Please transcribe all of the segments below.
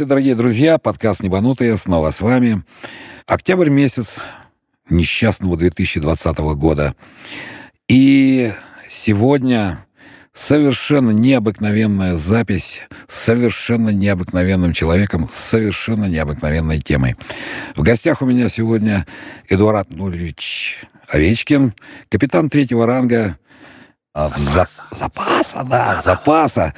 Здравствуйте, дорогие друзья. Подкаст «Небанутые» снова с вами. Октябрь месяц несчастного 2020 года. И сегодня совершенно необыкновенная запись с совершенно необыкновенным человеком, с совершенно необыкновенной темой. В гостях у меня сегодня Эдуард Нульевич Овечкин, капитан третьего ранга запаса, запаса да, запаса,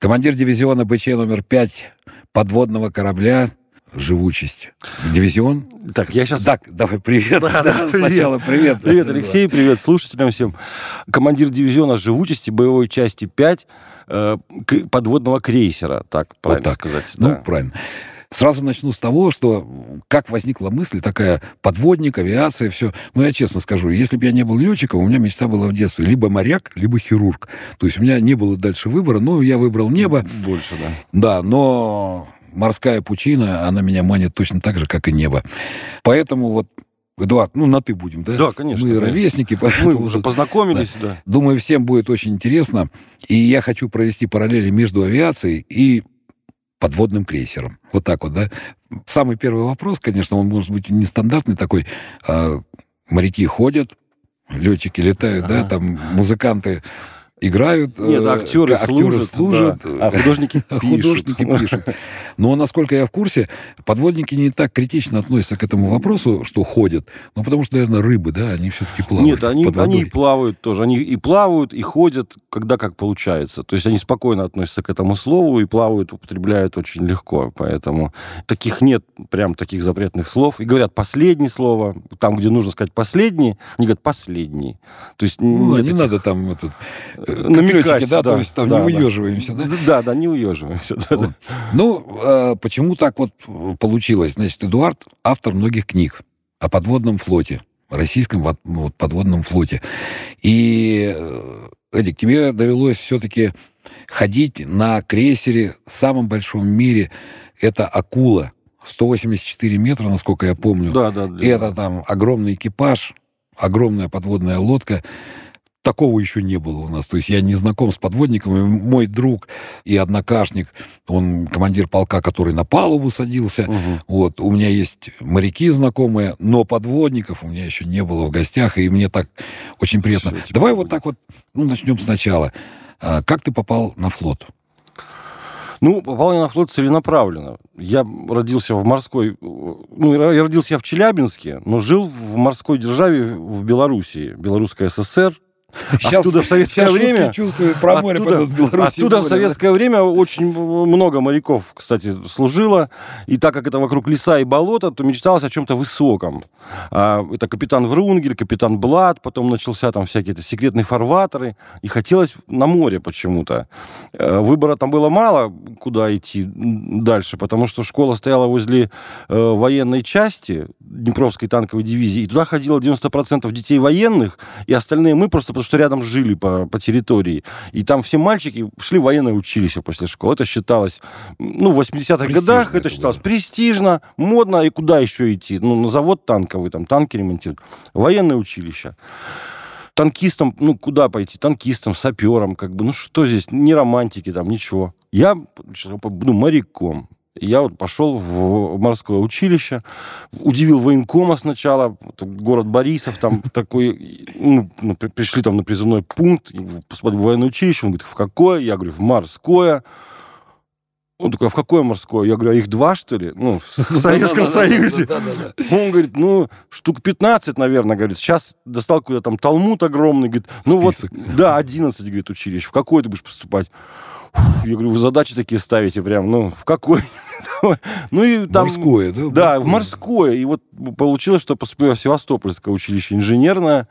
командир дивизиона БЧ номер 5 подводного корабля живучесть. Дивизион? Так, я сейчас... Так, давай, привет. Да, да, привет. Сначала привет. Привет, Алексей, привет слушателям всем. Командир дивизиона живучести боевой части 5 э, подводного крейсера, так правильно вот так. сказать. Ну, да. правильно. Сразу начну с того, что как возникла мысль такая, подводник, авиация, все. Ну, я честно скажу, если бы я не был летчиком, у меня мечта была в детстве либо моряк, либо хирург. То есть у меня не было дальше выбора, но я выбрал небо. Больше, да. Да, но морская пучина, она меня манит точно так же, как и небо. Поэтому вот Эдуард, ну, на «ты» будем, да? Да, конечно. Мы конечно. ровесники. Мы уже познакомились, да. да. Думаю, всем будет очень интересно. И я хочу провести параллели между авиацией и подводным крейсером. Вот так вот, да? Самый первый вопрос, конечно, он может быть нестандартный такой. А, моряки ходят, летчики летают, ага. да, там музыканты играют. Нет, актеры, актеры служат, служат да. а художники пишут. Художники пишут. Но, насколько я в курсе, подводники не так критично относятся к этому вопросу, что ходят. Ну, потому что, наверное, рыбы, да, они все-таки плавают Нет, они, они и плавают тоже. Они и плавают, и ходят, когда как получается. То есть они спокойно относятся к этому слову и плавают, употребляют очень легко. Поэтому таких нет прям таких запретных слов. И говорят последнее слово. Там, где нужно сказать последний, они говорят последний. То есть ну, не этих... надо там этот, намекать, да, да, то есть там да, не уезживаемся, да? Да, да, да не уезживаемся. Да, вот. Ну, э, почему так вот получилось? Значит, Эдуард автор многих книг о подводном флоте, российском вот, подводном флоте. И, Эдик, тебе довелось все-таки ходить на крейсере самом большом в мире. Это «Акула». 184 метра, насколько я помню. Да, да. да. И это там огромный экипаж, огромная подводная лодка такого еще не было у нас. То есть я не знаком с подводником, и мой друг и однокашник, он командир полка, который на палубу садился. Угу. Вот, у меня есть моряки знакомые, но подводников у меня еще не было в гостях, и мне так очень приятно. Все, Давай вот так вот, ну, начнем сначала. А, как ты попал на флот? Ну, попал я на флот целенаправленно. Я родился в морской... Ну, я родился я в Челябинске, но жил в морской державе в Белоруссии. Белорусская ССР, Сейчас, оттуда в советское время чувствую про море оттуда, Беларуси. Оттуда море, в советское да? время очень много моряков, кстати, служило. И так как это вокруг леса и болота, то мечталось о чем-то высоком. А, это капитан Врунгель, капитан Блад, потом начался там всякие секретные фарватеры. И хотелось на море почему-то. Э, выбора там было мало, куда идти дальше, потому что школа стояла возле э, военной части Днепровской танковой дивизии. И туда ходило 90% детей военных, и остальные мы просто что рядом жили по, по территории. И там все мальчики шли в военное училище после школы. Это считалось, ну, в 80-х годах это, это считалось было. престижно, модно, и куда еще идти? Ну, на завод танковый, там танки ремонтируют. Военное училище танкистом, ну, куда пойти? Танкистом, сапером, как бы, ну, что здесь? Ни романтики там, ничего. Я, ну, моряком. Я вот пошел в морское училище, удивил военкома сначала, город Борисов, там такой, ну, пришли там на призывной пункт, посмотрели военное училище, он говорит, в какое? Я говорю, в морское. Он такой, а в какое морское? Я говорю, а их два, что ли? Ну, в Советском Союзе. Он говорит, ну, штук 15, наверное, говорит. Сейчас достал какой-то там талмуд огромный, говорит, ну вот, да, 11, говорит, училище. В какое ты будешь поступать? Я говорю, вы задачи такие ставите прям, ну, в какой? ну, и там... Морское, да? Да, в морское. И вот получилось, что поступил в Севастопольское училище инженерное.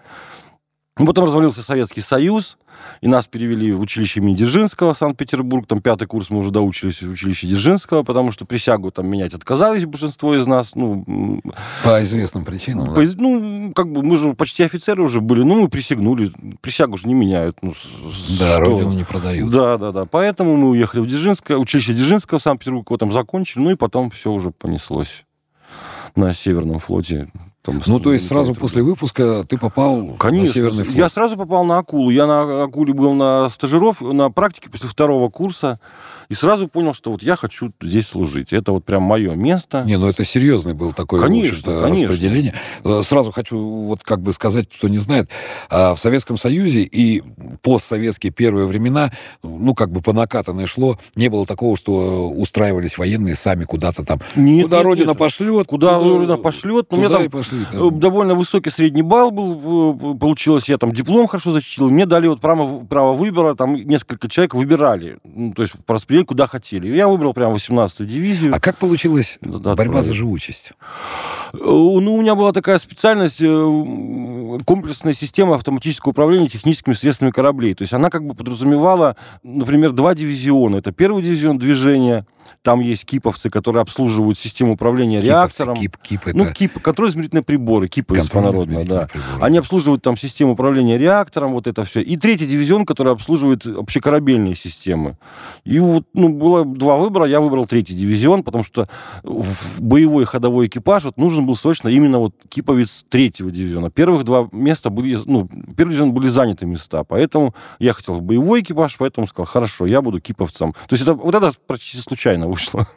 Потом развалился Советский Союз, и нас перевели в училище имени Дзержинского, Санкт-Петербург. Там пятый курс мы уже доучились в училище Дзержинского, потому что присягу там менять отказались большинство из нас. Ну, по известным причинам, по, да? Ну, как бы мы же почти офицеры уже были, ну, мы присягнули. Присягу же не меняют. Ну, да, что? родину не продают. Да, да, да. Поэтому мы уехали в Дзержинское, училище Дзержинского в Санкт-Петербург, его там закончили, ну, и потом все уже понеслось. На Северном флоте. Там, ну, то есть сразу после выпуска ты попал Конечно, на Северный флот? Я сразу попал на Акулу. Я на Акуле был на стажиров, на практике после второго курса. И сразу понял, что вот я хочу здесь служить. Это вот прям мое место. Не, ну это серьезный был такой конечно, конечно. распределение. Э, сразу хочу вот как бы сказать, кто не знает, а, в Советском Союзе и постсоветские первые времена, ну как бы по накатанной шло, не было такого, что устраивались военные сами куда-то там. Нет, куда нет, Родина нет. пошлет. Куда туда, Родина пошлет. Ну, туда у меня там пошли, там довольно высокий средний балл был, получилось. Я там диплом хорошо защитил. Мне дали вот право, право выбора, там несколько человек выбирали. Ну, то есть по распределению куда хотели. Я выбрал прям 18-ю дивизию. А как получилась да, борьба да, за живучесть? Э, ну, у меня была такая специальность э, комплексная система автоматического управления техническими средствами кораблей. То есть она как бы подразумевала, например, два дивизиона. Это первый дивизион движения, там есть киповцы, которые обслуживают систему управления Киповцы, реактором. Кип, кип это... Ну, кип, которые измерительные приборы, кипы по-народно, да. Приборы. Они обслуживают там систему управления реактором, вот это все. И третий дивизион, который обслуживает общекорабельные системы. И вот, ну, было два выбора, я выбрал третий дивизион, потому что в боевой ходовой экипаж вот нужен был срочно именно вот киповец третьего дивизиона. Первых два места были, ну, первый дивизион были заняты места, поэтому я хотел в боевой экипаж, поэтому сказал, хорошо, я буду киповцем. То есть это, вот это практически случайно вышло.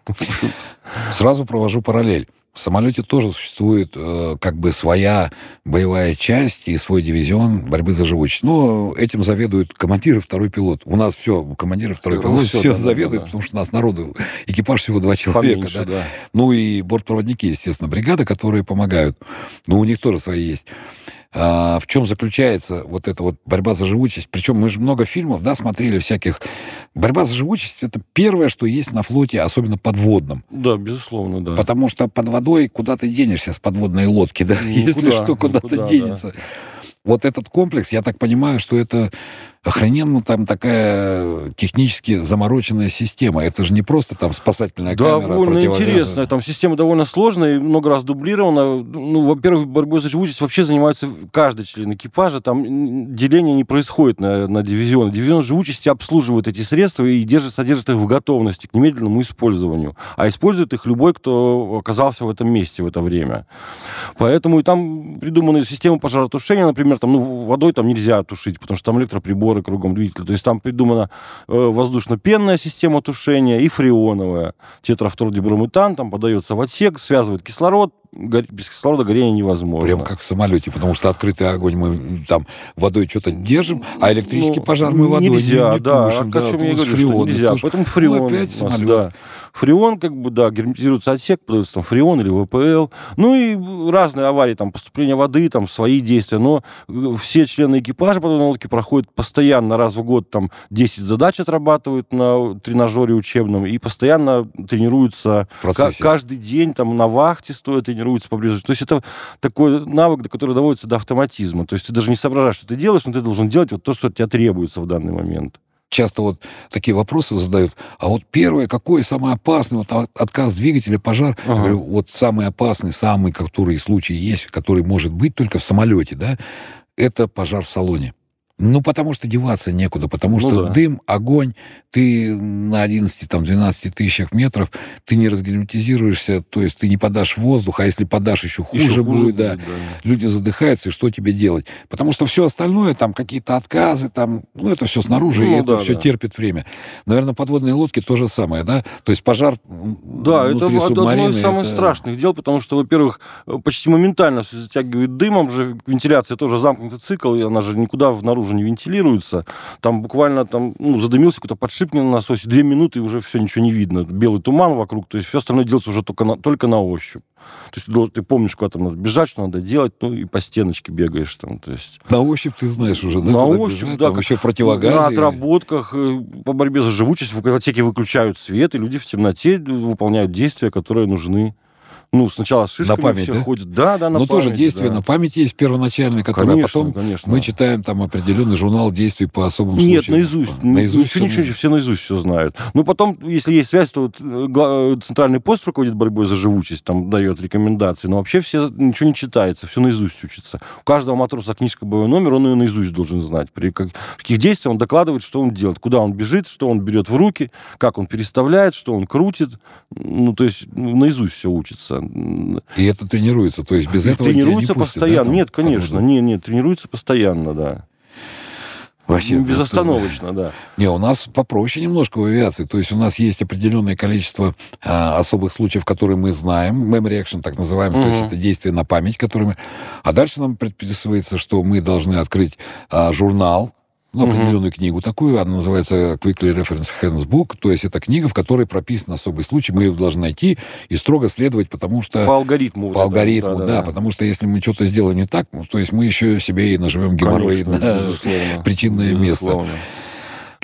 Сразу провожу параллель. В самолете тоже существует э, как бы своя боевая часть и свой дивизион борьбы за живучесть. Но этим заведует командир и второй пилот. У нас все, командир и второй пилот, все, все да, заведуют, да, да. потому что у нас народу, экипаж всего два человека. Поменьше, да? Да. Ну и бортпроводники, естественно, бригады, которые помогают. Но у них тоже свои есть. А, в чем заключается вот эта вот борьба за живучесть? Причем мы же много фильмов, да, смотрели всяких. Борьба за живучесть это первое, что есть на флоте, особенно подводном. Да, безусловно, да. Потому что под водой куда ты денешься с подводной лодки, да, ну, если что куда-то денется. Да. Вот этот комплекс, я так понимаю, что это охрененно там такая технически замороченная система. Это же не просто там спасательная да, камера. Довольно интересная. Там система довольно сложная и много раз дублирована. Ну, во-первых, борьбой за живучесть вообще занимается каждый член экипажа. Там деление не происходит на, на дивизион. Дивизион живучести обслуживает эти средства и держит, содержит их в готовности к немедленному использованию. А использует их любой, кто оказался в этом месте в это время. Поэтому и там придуманы системы пожаротушения, например, там, ну, водой там нельзя тушить, потому что там электроприбор приборы кругом двигателя. То есть там придумана э, воздушно-пенная система тушения и фреоновая. Тетрафтордиброметан там подается в отсек, связывает кислород, без кислорода горение невозможно. Прям как в самолете, потому что открытый огонь мы там водой что-то держим, а электрический ну, пожар мы водой нельзя, не, не да, тушим. Да, о чем я говорю, фреон, что нельзя. Туш... Поэтому фреон. Ну, опять нас, самолет. Да. Фреон, как бы, да, герметизируется отсек, подается там фреон или ВПЛ. Ну и разные аварии, там, поступление воды, там, свои действия. Но все члены экипажа подводной лодки проходят постоянно, раз в год, там, 10 задач отрабатывают на тренажере учебном и постоянно тренируются каждый день, там, на вахте стоят, тренируются поблизости. То есть это такой навык, который доводится до автоматизма. То есть ты даже не соображаешь, что ты делаешь, но ты должен делать вот то, что от тебя требуется в данный момент часто вот такие вопросы задают. А вот первое, какой самый опасный, вот отказ двигателя, пожар, ага. я говорю, вот самый опасный, самый, который случай есть, который может быть только в самолете, да, это пожар в салоне. Ну, потому что деваться некуда, потому ну, что да. дым, огонь, ты на 11, там, 12 тысячах метров, ты не разгерметизируешься, то есть ты не подашь воздух, а если подашь, еще хуже, еще будет, хуже да. да. Люди задыхаются, и что тебе делать? Потому что все остальное, там, какие-то отказы, там, ну, это все снаружи, ну, и это да, все терпит время. Наверное, подводные лодки то же самое, да? То есть пожар Да, это одно из самых это... страшных дел, потому что, во-первых, почти моментально все затягивает дымом же, вентиляция тоже замкнутый цикл, и она же никуда внаружи наружу не вентилируется. Там буквально там, ну, задымился какой-то подшипник на насосе, две минуты, и уже все, ничего не видно. Белый туман вокруг, то есть все остальное делается уже только на, только на ощупь. То есть ты помнишь, куда там надо бежать, что надо делать, ну и по стеночке бегаешь там, то есть... На ощупь ты знаешь уже, да? На ощупь, бежать, да. Как, еще в противогазе. На отработках э, по борьбе за живучесть в отсеке выключают свет, и люди в темноте выполняют действия, которые нужны. Ну, сначала с шишками на память, все да? ходят. Да, да, на Но память, тоже действие да. на память есть первоначальное, которое конечно, потом конечно. мы читаем там определенный журнал действий по особым Нет, случаям. наизусть. Наизусть ничего, ничего, все наизусть все знают. Ну, потом, если есть связь, то э, центральный пост руководит борьбой за живучесть, там дает рекомендации. Но вообще все ничего не читается, все наизусть учится. У каждого матроса книжка боевой номер, он ее наизусть должен знать. При каких действиях он докладывает, что он делает, куда он бежит, что он берет в руки, как он переставляет, что он крутит. Ну, то есть наизусть все учится. И это тренируется, то есть без и этого Тренируется не пустят, постоянно. Да, нет, конечно, нет, нет, тренируется постоянно, да. Вообще, Безостановочно, это... да. Не, у нас попроще немножко в авиации. То есть у нас есть определенное количество а, особых случаев, которые мы знаем. Memory action, так называемый. Угу. То есть это действие на память, которые мы... А дальше нам предписывается, что мы должны открыть а, журнал, ну, определенную mm книгу такую, она называется Quickly Reference Handbook, то есть это книга, в которой прописан особый случай, мы ее должны найти и строго следовать, потому что... По алгоритму. По алгоритму, да, да, да, потому что если мы что-то сделаем не так, то есть мы еще себе и наживем геморрой Конечно, на причинное безусловно. место.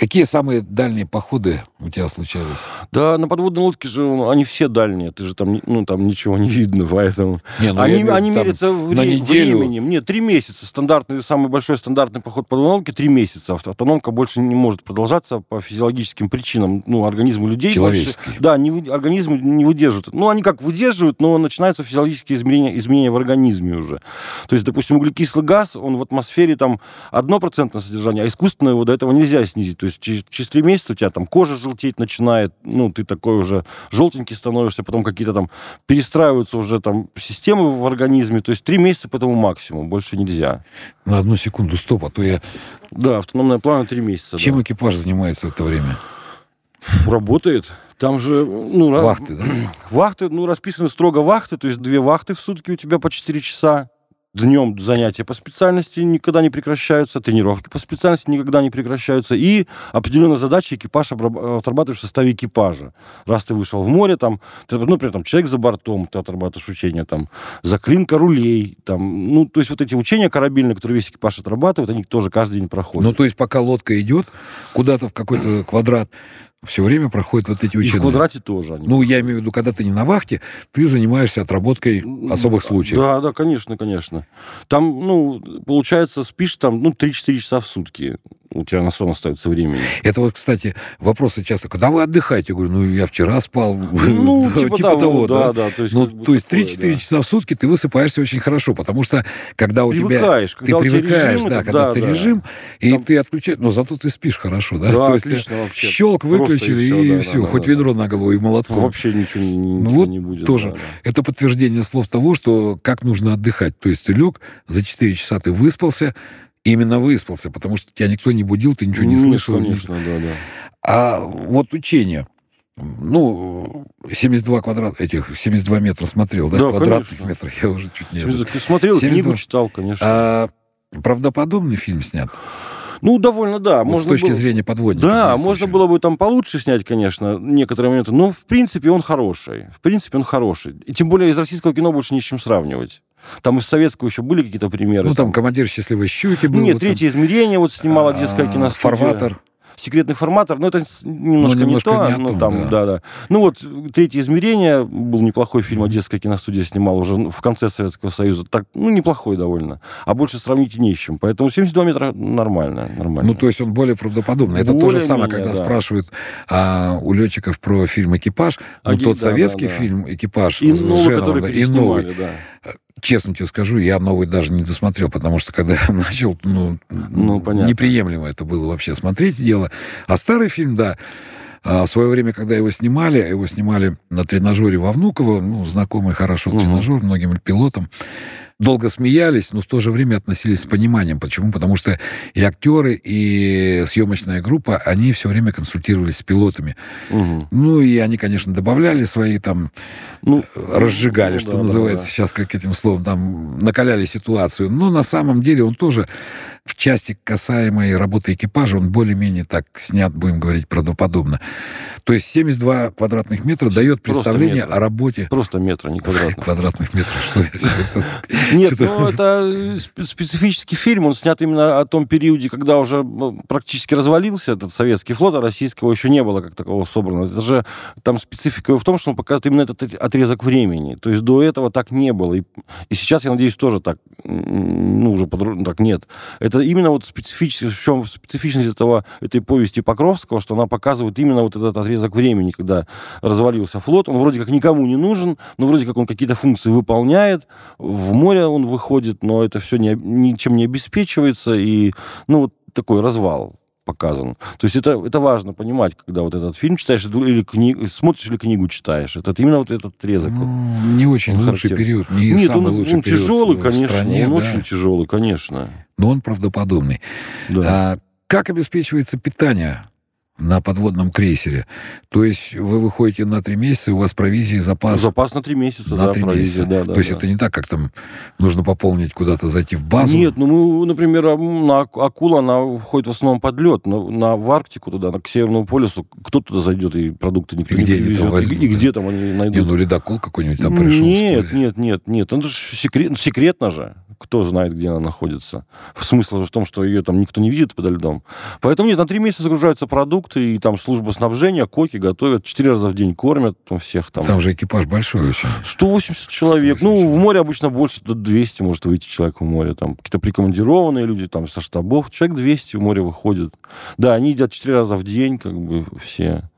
Какие самые дальние походы у тебя случались? Да, на подводной лодке же они все дальние. Ты же там, ну, там ничего не видно, поэтому... Не, ну, они имею, они мерятся в, на неделю... временем. Нет, три месяца. Стандартный, самый большой стандартный поход по подводной лодке три месяца. Автономка больше не может продолжаться по физиологическим причинам. Ну, организму людей... Больше, да, не, организм не выдерживает. Ну, они как выдерживают, но начинаются физиологические изменения, изменения в организме уже. То есть, допустим, углекислый газ, он в атмосфере там одно процентное содержание, а искусственно его до этого нельзя снизить. То есть через, через три месяца у тебя там кожа желтеть начинает, ну, ты такой уже желтенький становишься, потом какие-то там перестраиваются уже там системы в организме, то есть три месяца потом максимум, больше нельзя. На одну секунду, стоп, а то я... Да, автономная плана три месяца. Чем да. экипаж занимается в это время? Работает. Там же... Ну, вахты, да? Вахты, ну, расписаны строго вахты, то есть две вахты в сутки у тебя по 4 часа. Днем занятия по специальности никогда не прекращаются, тренировки по специальности никогда не прекращаются, и определенные задачи экипаж отрабатываешь в составе экипажа. Раз ты вышел в море, там, ты, ну, например, там, человек за бортом, ты отрабатываешь учения, там, заклинка рулей, там, ну, то есть вот эти учения корабельные, которые весь экипаж отрабатывает, они тоже каждый день проходят. Ну, то есть пока лодка идет куда-то в какой-то квадрат, все время проходят вот эти учения. И в квадрате тоже. Они. Ну, я имею в виду, когда ты не на вахте, ты занимаешься отработкой особых случаев. Да, да, конечно, конечно. Там, ну, получается, спишь там, ну, 3-4 часа в сутки у тебя на сон остается времени. Это вот, кстати, вопросы часто, когда вы отдыхаете? Я говорю, ну, я вчера спал. Ну, типа, типа того, да. да, то есть, ну, то есть 3-4 часа в сутки ты высыпаешься очень хорошо, потому что когда у тебя... Ты привыкаешь, да, когда ты режим, и ты отключаешь, но зато ты спишь хорошо, да? Да, отлично вообще. Щелк выключили, и все, хоть ведро на голову и молотком. Вообще ничего не будет. тоже. Это подтверждение слов того, что как нужно отдыхать. То есть ты лег, за 4 часа ты выспался, именно выспался, потому что тебя никто не будил, ты ничего не ну, слышал. Конечно, да, да. А вот учение. Ну, 72 квадрат, этих 72 метра смотрел, да, да квадратных конечно. метров, я уже чуть не... Ты смотрел, 72... книгу читал, конечно. А правдоподобный фильм снят? Ну, довольно, да. Вот можно с точки было... зрения подводника. Да, можно было бы там получше снять, конечно, некоторые моменты, но, в принципе, он хороший. В принципе, он хороший. И тем более из российского кино больше ни с чем сравнивать. Там из советского еще были какие-то примеры. Ну, там, там командир счастливой щуки был. Нет, вот третье там... измерение вот снимала детская киностудия. Фарватер секретный форматор, но это немножко, ну, немножко не то. Не ну, там, да. да, да. Ну вот третье измерение был неплохой фильм, Одесская киностудия снимала уже в конце Советского Союза. Так, ну, неплохой довольно. А больше сравнить не с чем. Поэтому 72 метра нормально, нормально. Ну, то есть он более правдоподобный. Это более то же самое, когда да. спрашивают а, у летчиков про фильм «Экипаж». Ну, тот да, советский да, да. фильм «Экипаж» и новый, Женовым, который и новый. Да честно тебе скажу, я новый даже не досмотрел, потому что когда я начал, ну, ну понятно. неприемлемо это было вообще смотреть дело. А старый фильм, да, а, в свое время, когда его снимали, его снимали на тренажере во Внуково, ну, знакомый хорошо угу. тренажер многим пилотам, долго смеялись, но в то же время относились с пониманием. Почему? Потому что и актеры, и съемочная группа, они все время консультировались с пилотами. Угу. Ну, и они, конечно, добавляли свои там, ну, разжигали, ну, что да, называется да, да. сейчас, как этим словом, там, накаляли ситуацию. Но на самом деле он тоже в части касаемой работы экипажа, он более-менее так снят, будем говорить, правдоподобно. То есть 72 квадратных метра дает представление о работе... Просто метра, не квадратных. Квадратных метров, что Нет, ну это специфический фильм, он снят именно о том периоде, когда уже практически развалился этот советский флот, а российского еще не было как такого собрано. Это же там специфика в том, что он показывает именно этот отрезок времени. То есть до этого так не было. И, и сейчас, я надеюсь, тоже так, ну, уже так нет. Это именно вот специфически, в чем специфичность этого, этой повести Покровского, что она показывает именно вот этот отрезок времени, когда развалился флот. Он вроде как никому не нужен, но вроде как он какие-то функции выполняет. В море он выходит, но это все не, ничем не обеспечивается. И, ну, вот такой развал. Показан. То есть это, это важно понимать, когда вот этот фильм читаешь или книгу, смотришь или книгу читаешь. Это именно вот этот отрезок. Ну, не очень лучший период. Не Нет, самый он, лучший он период тяжелый, в конечно. стране, он да. очень тяжелый, конечно. Но он правдоподобный. Да. А как обеспечивается питание на подводном крейсере. То есть вы выходите на три месяца, у вас провизии запас... Запас на три месяца, на да, три провизия, месяца. да, да. То есть да. это не так, как там нужно пополнить куда-то, зайти в базу? Нет, ну мы, например, на акула, она входит в основном под лед, на, на, в Арктику туда, на, к Северному полюсу. Кто туда зайдет, и продукты никто И не где они привезет. возьмут, и, и да? где там они найдут? Не, ну ледокол какой-нибудь там пришел. Нет, нет, нет, нет. Это же секрет, секретно же. Кто знает, где она находится. Смысл же в том, что ее там никто не видит подо льдом. Поэтому нет, на три месяца загружаются продукты, и там служба снабжения, коки готовят, четыре раза в день кормят там всех там. Там же экипаж большой очень. 180 человек. 180 ну, в море обычно больше, до 200 может выйти человек в море. Там какие-то прикомандированные люди там со штабов. Человек 200 в море выходит. Да, они едят четыре раза в день, как бы все.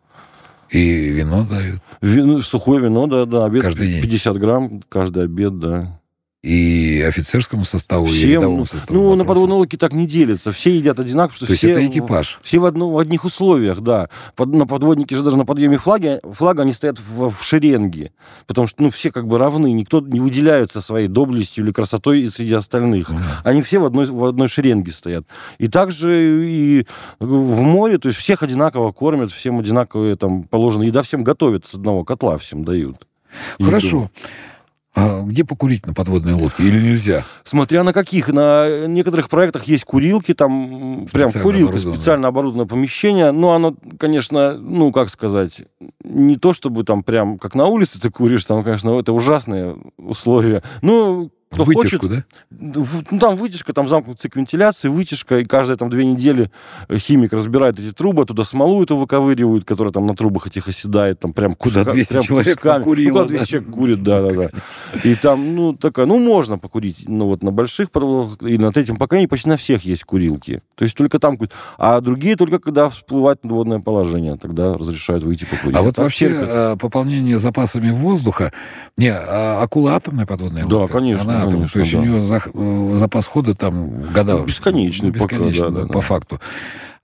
И вино дают. Вино, сухое вино, да, да. Обед Каждый день. 50 грамм каждый обед, да. И офицерскому составу, и Всем, рядовому ну, составу. ну, на подводной лодке так не делятся. Все едят одинаково, что То есть все... это в- экипаж. Все в, одно, в одних условиях, да. Под, на подводнике же даже на подъеме флага, флага они стоят в, в шеренге. Потому что, ну, все как бы равны. Никто не выделяется своей доблестью или красотой и среди остальных. Ну да. Они все в одной, в одной шеренге стоят. И также и в море, то есть всех одинаково кормят, всем одинаковые там положена еда, всем готовят с одного котла, всем дают. еду. Хорошо. А где покурить на подводной лодке? Или нельзя? Смотря на каких. На некоторых проектах есть курилки, там м, прям Специально курилка, специально оборудованное помещение. Но оно, конечно, ну, как сказать, не то чтобы там прям как на улице ты куришь, там, конечно, это ужасные условия. Ну, кто Вытяжку, хочет, да? в- ну, там вытяжка, там замкнутый цикл вентиляции, вытяжка, и каждые там две недели э, химик разбирает эти трубы, туда смолу эту выковыривают, которая там на трубах этих оседает, там прям Куда куска- 200 прям человек кусками. Ну, куда да. 200 человек курит, да-да-да. И там, ну, такая, ну, можно покурить, ну, вот на больших подводах, и на третьем поколении почти на всех есть курилки. То есть только там. А другие только когда всплывает надводное положение, тогда разрешают выйти покурить. А вот Так вообще терпят. э, пополнение запасами воздуха... Не, а акула атомная подводная Да, лодка? конечно, Она атомная. конечно, То есть да. у нее зах- э, запас хода там года... Бесконечный ну, пока, бесконечный, да, да, по да. факту.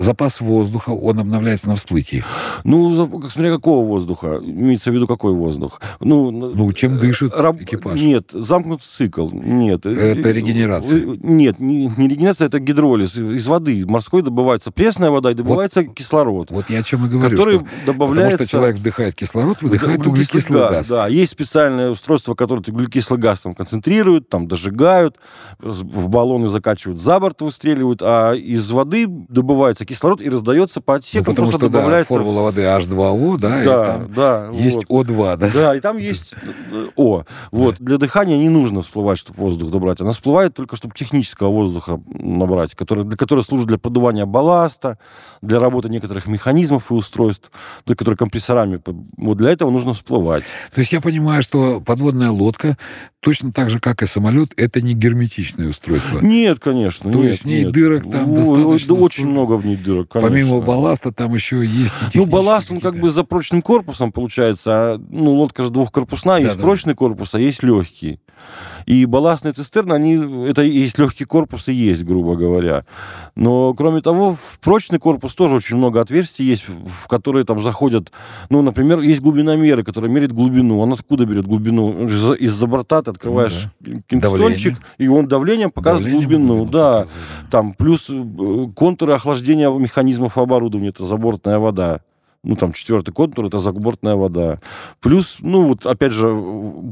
Запас воздуха, он обновляется на всплытии. Ну, смотря какого воздуха. Имеется в виду, какой воздух. Ну, Ну, чем дышит Раб- экипаж? Нет, замкнутый цикл. Нет. Это регенерация. Э, Нет, не, не регенерация, это гидролиз. Из воды морской добывается пресная вода и добывается кислород. Вот я о чем и говорю. который что- добавляется... Потому что человек вдыхает кислород, выдыхает Углекислый углекислый газ. Да, есть специальное устройство, которое углекислый газ там концентрирует, там дожигают, в баллоны закачивают, за борт выстреливают, а из воды добывается кислород и раздается по Ну, отсекам, потому просто что, да, добавляется... формула воды H2O, да, и Да, там да. есть вот. O2, да? Да, и там есть э, О. Вот. Для дыхания не нужно всплывать, чтобы воздух добрать. Она всплывает только, чтобы технического воздуха набрать, который, для которого служит для подувания балласта, для работы некоторых механизмов и устройств, для которых компрессорами. Вот для этого нужно всплывать. То есть я понимаю, что подводная лодка, точно так же, как и самолет, это не герметичное устройство. Нет, конечно. То нет, есть в ней нет. дырок там достаточно да Очень много в ней дырок, конечно. Помимо балласта там еще есть и Ну, балласт, он как бы за прочным корпусом получается. А, ну, лодка же двухкорпусная, есть Да-да. прочный корпус, а есть легкий. И балластные цистерны, они, это и есть легкий корпус и есть, грубо говоря. Но, кроме того, в прочный корпус тоже очень много отверстий есть, в которые там заходят, ну, например, есть глубиномеры, которые меряют глубину. Он откуда берет глубину? Из-за борта ты открываешь кингстончик, и он давлением показывает Давление глубину. глубину Да, показывает, там плюс э, контуры охлаждения механизмов оборудования, это забортная вода. Ну, там, четвертый контур, это забортная вода. Плюс, ну, вот, опять же,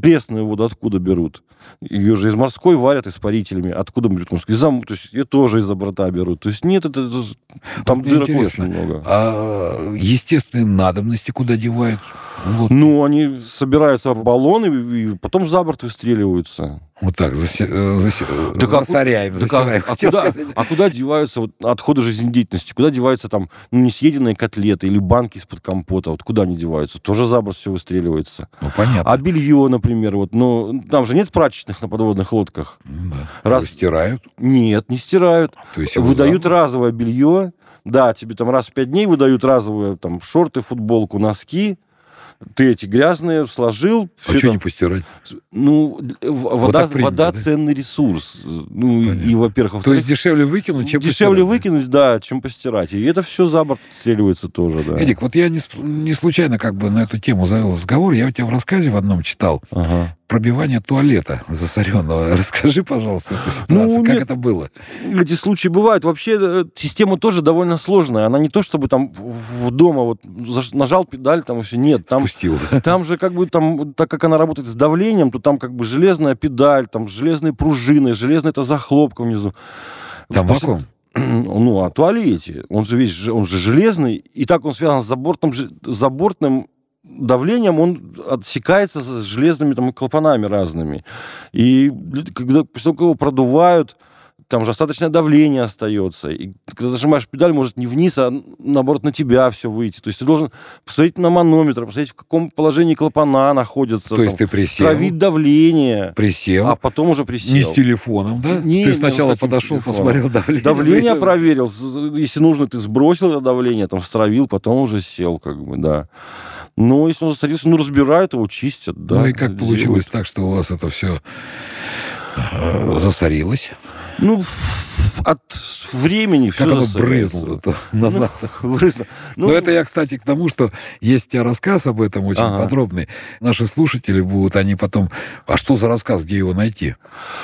пресную воду откуда берут? Ее же из морской варят испарителями. Откуда берут морской? Из зам- то есть, ее тоже из-за борта берут. То есть, нет, это, это- там мне дырок интересно. очень много. А естественные надобности куда девают? Вот, Ну, они собираются в баллоны и потом за борт выстреливаются. Вот так, засе- э, э, Так а засоряем, а- засираем. а, куда, сказать. а куда деваются вот, отходы жизнедеятельности? Куда деваются там ну, несъеденные котлеты или банки из-под компота? Вот куда они деваются? Тоже за борт все выстреливается. Ну, понятно. А белье, например, вот, ну, там же нет прачечных на подводных лодках. Ну да. раз- Его стирают. Нет, не стирают. То есть Выдают зам- разовое белье. Да, тебе там раз в пять дней выдают разовые там шорты, футболку, носки. Ты эти грязные сложил. А что не постирать? Ну, вода, вот принято, вода да? ценный ресурс. Ну, Понятно. и, во-первых... То есть дешевле выкинуть, чем Дешевле постирать. выкинуть, да, чем постирать. И это все за борт отстреливается тоже, да. Эдик, вот я не, не случайно как бы на эту тему завел разговор. Я у тебя в рассказе в одном читал. Ага пробивание туалета засоренного. Расскажи, пожалуйста, эту ситуацию. Ну, как нет, это было? Эти случаи бывают. Вообще э, система тоже довольно сложная. Она не то, чтобы там в дома вот нажал педаль, там все. Нет. Там, Спустил? Там же как бы там, так как она работает с давлением, то там как бы железная педаль, там железные пружины, железная это захлопка внизу. Там После... вакуум? Ну, а туалете. Он же весь, он же железный, и так он связан с забортным, забортным давлением он отсекается с железными там, клапанами разными. И когда, после того, как его продувают, там же остаточное давление остается. И когда нажимаешь педаль, может не вниз, а наоборот на тебя все выйти. То есть ты должен посмотреть на манометр, посмотреть, в каком положении клапана находятся. То там, есть ты присел? Травить давление. Присел? А потом уже присел. Не с телефоном, да? Не, ты сначала подошел, телефоном. посмотрел давление. Давление проверил. Если нужно, ты сбросил это давление, там, стравил, потом уже сел, как бы, да. Но если он засорился, ну, разбирают его, чистят, да. Ну, и как получилось так, что у вас это все э, засорилось? Ну, от времени все Как оно брызнуло назад. Ну, брызнуло. Ну, Но это я, кстати, к тому, что есть у тебя рассказ об этом очень ага. подробный. Наши слушатели будут, они потом... А что за рассказ, где его найти?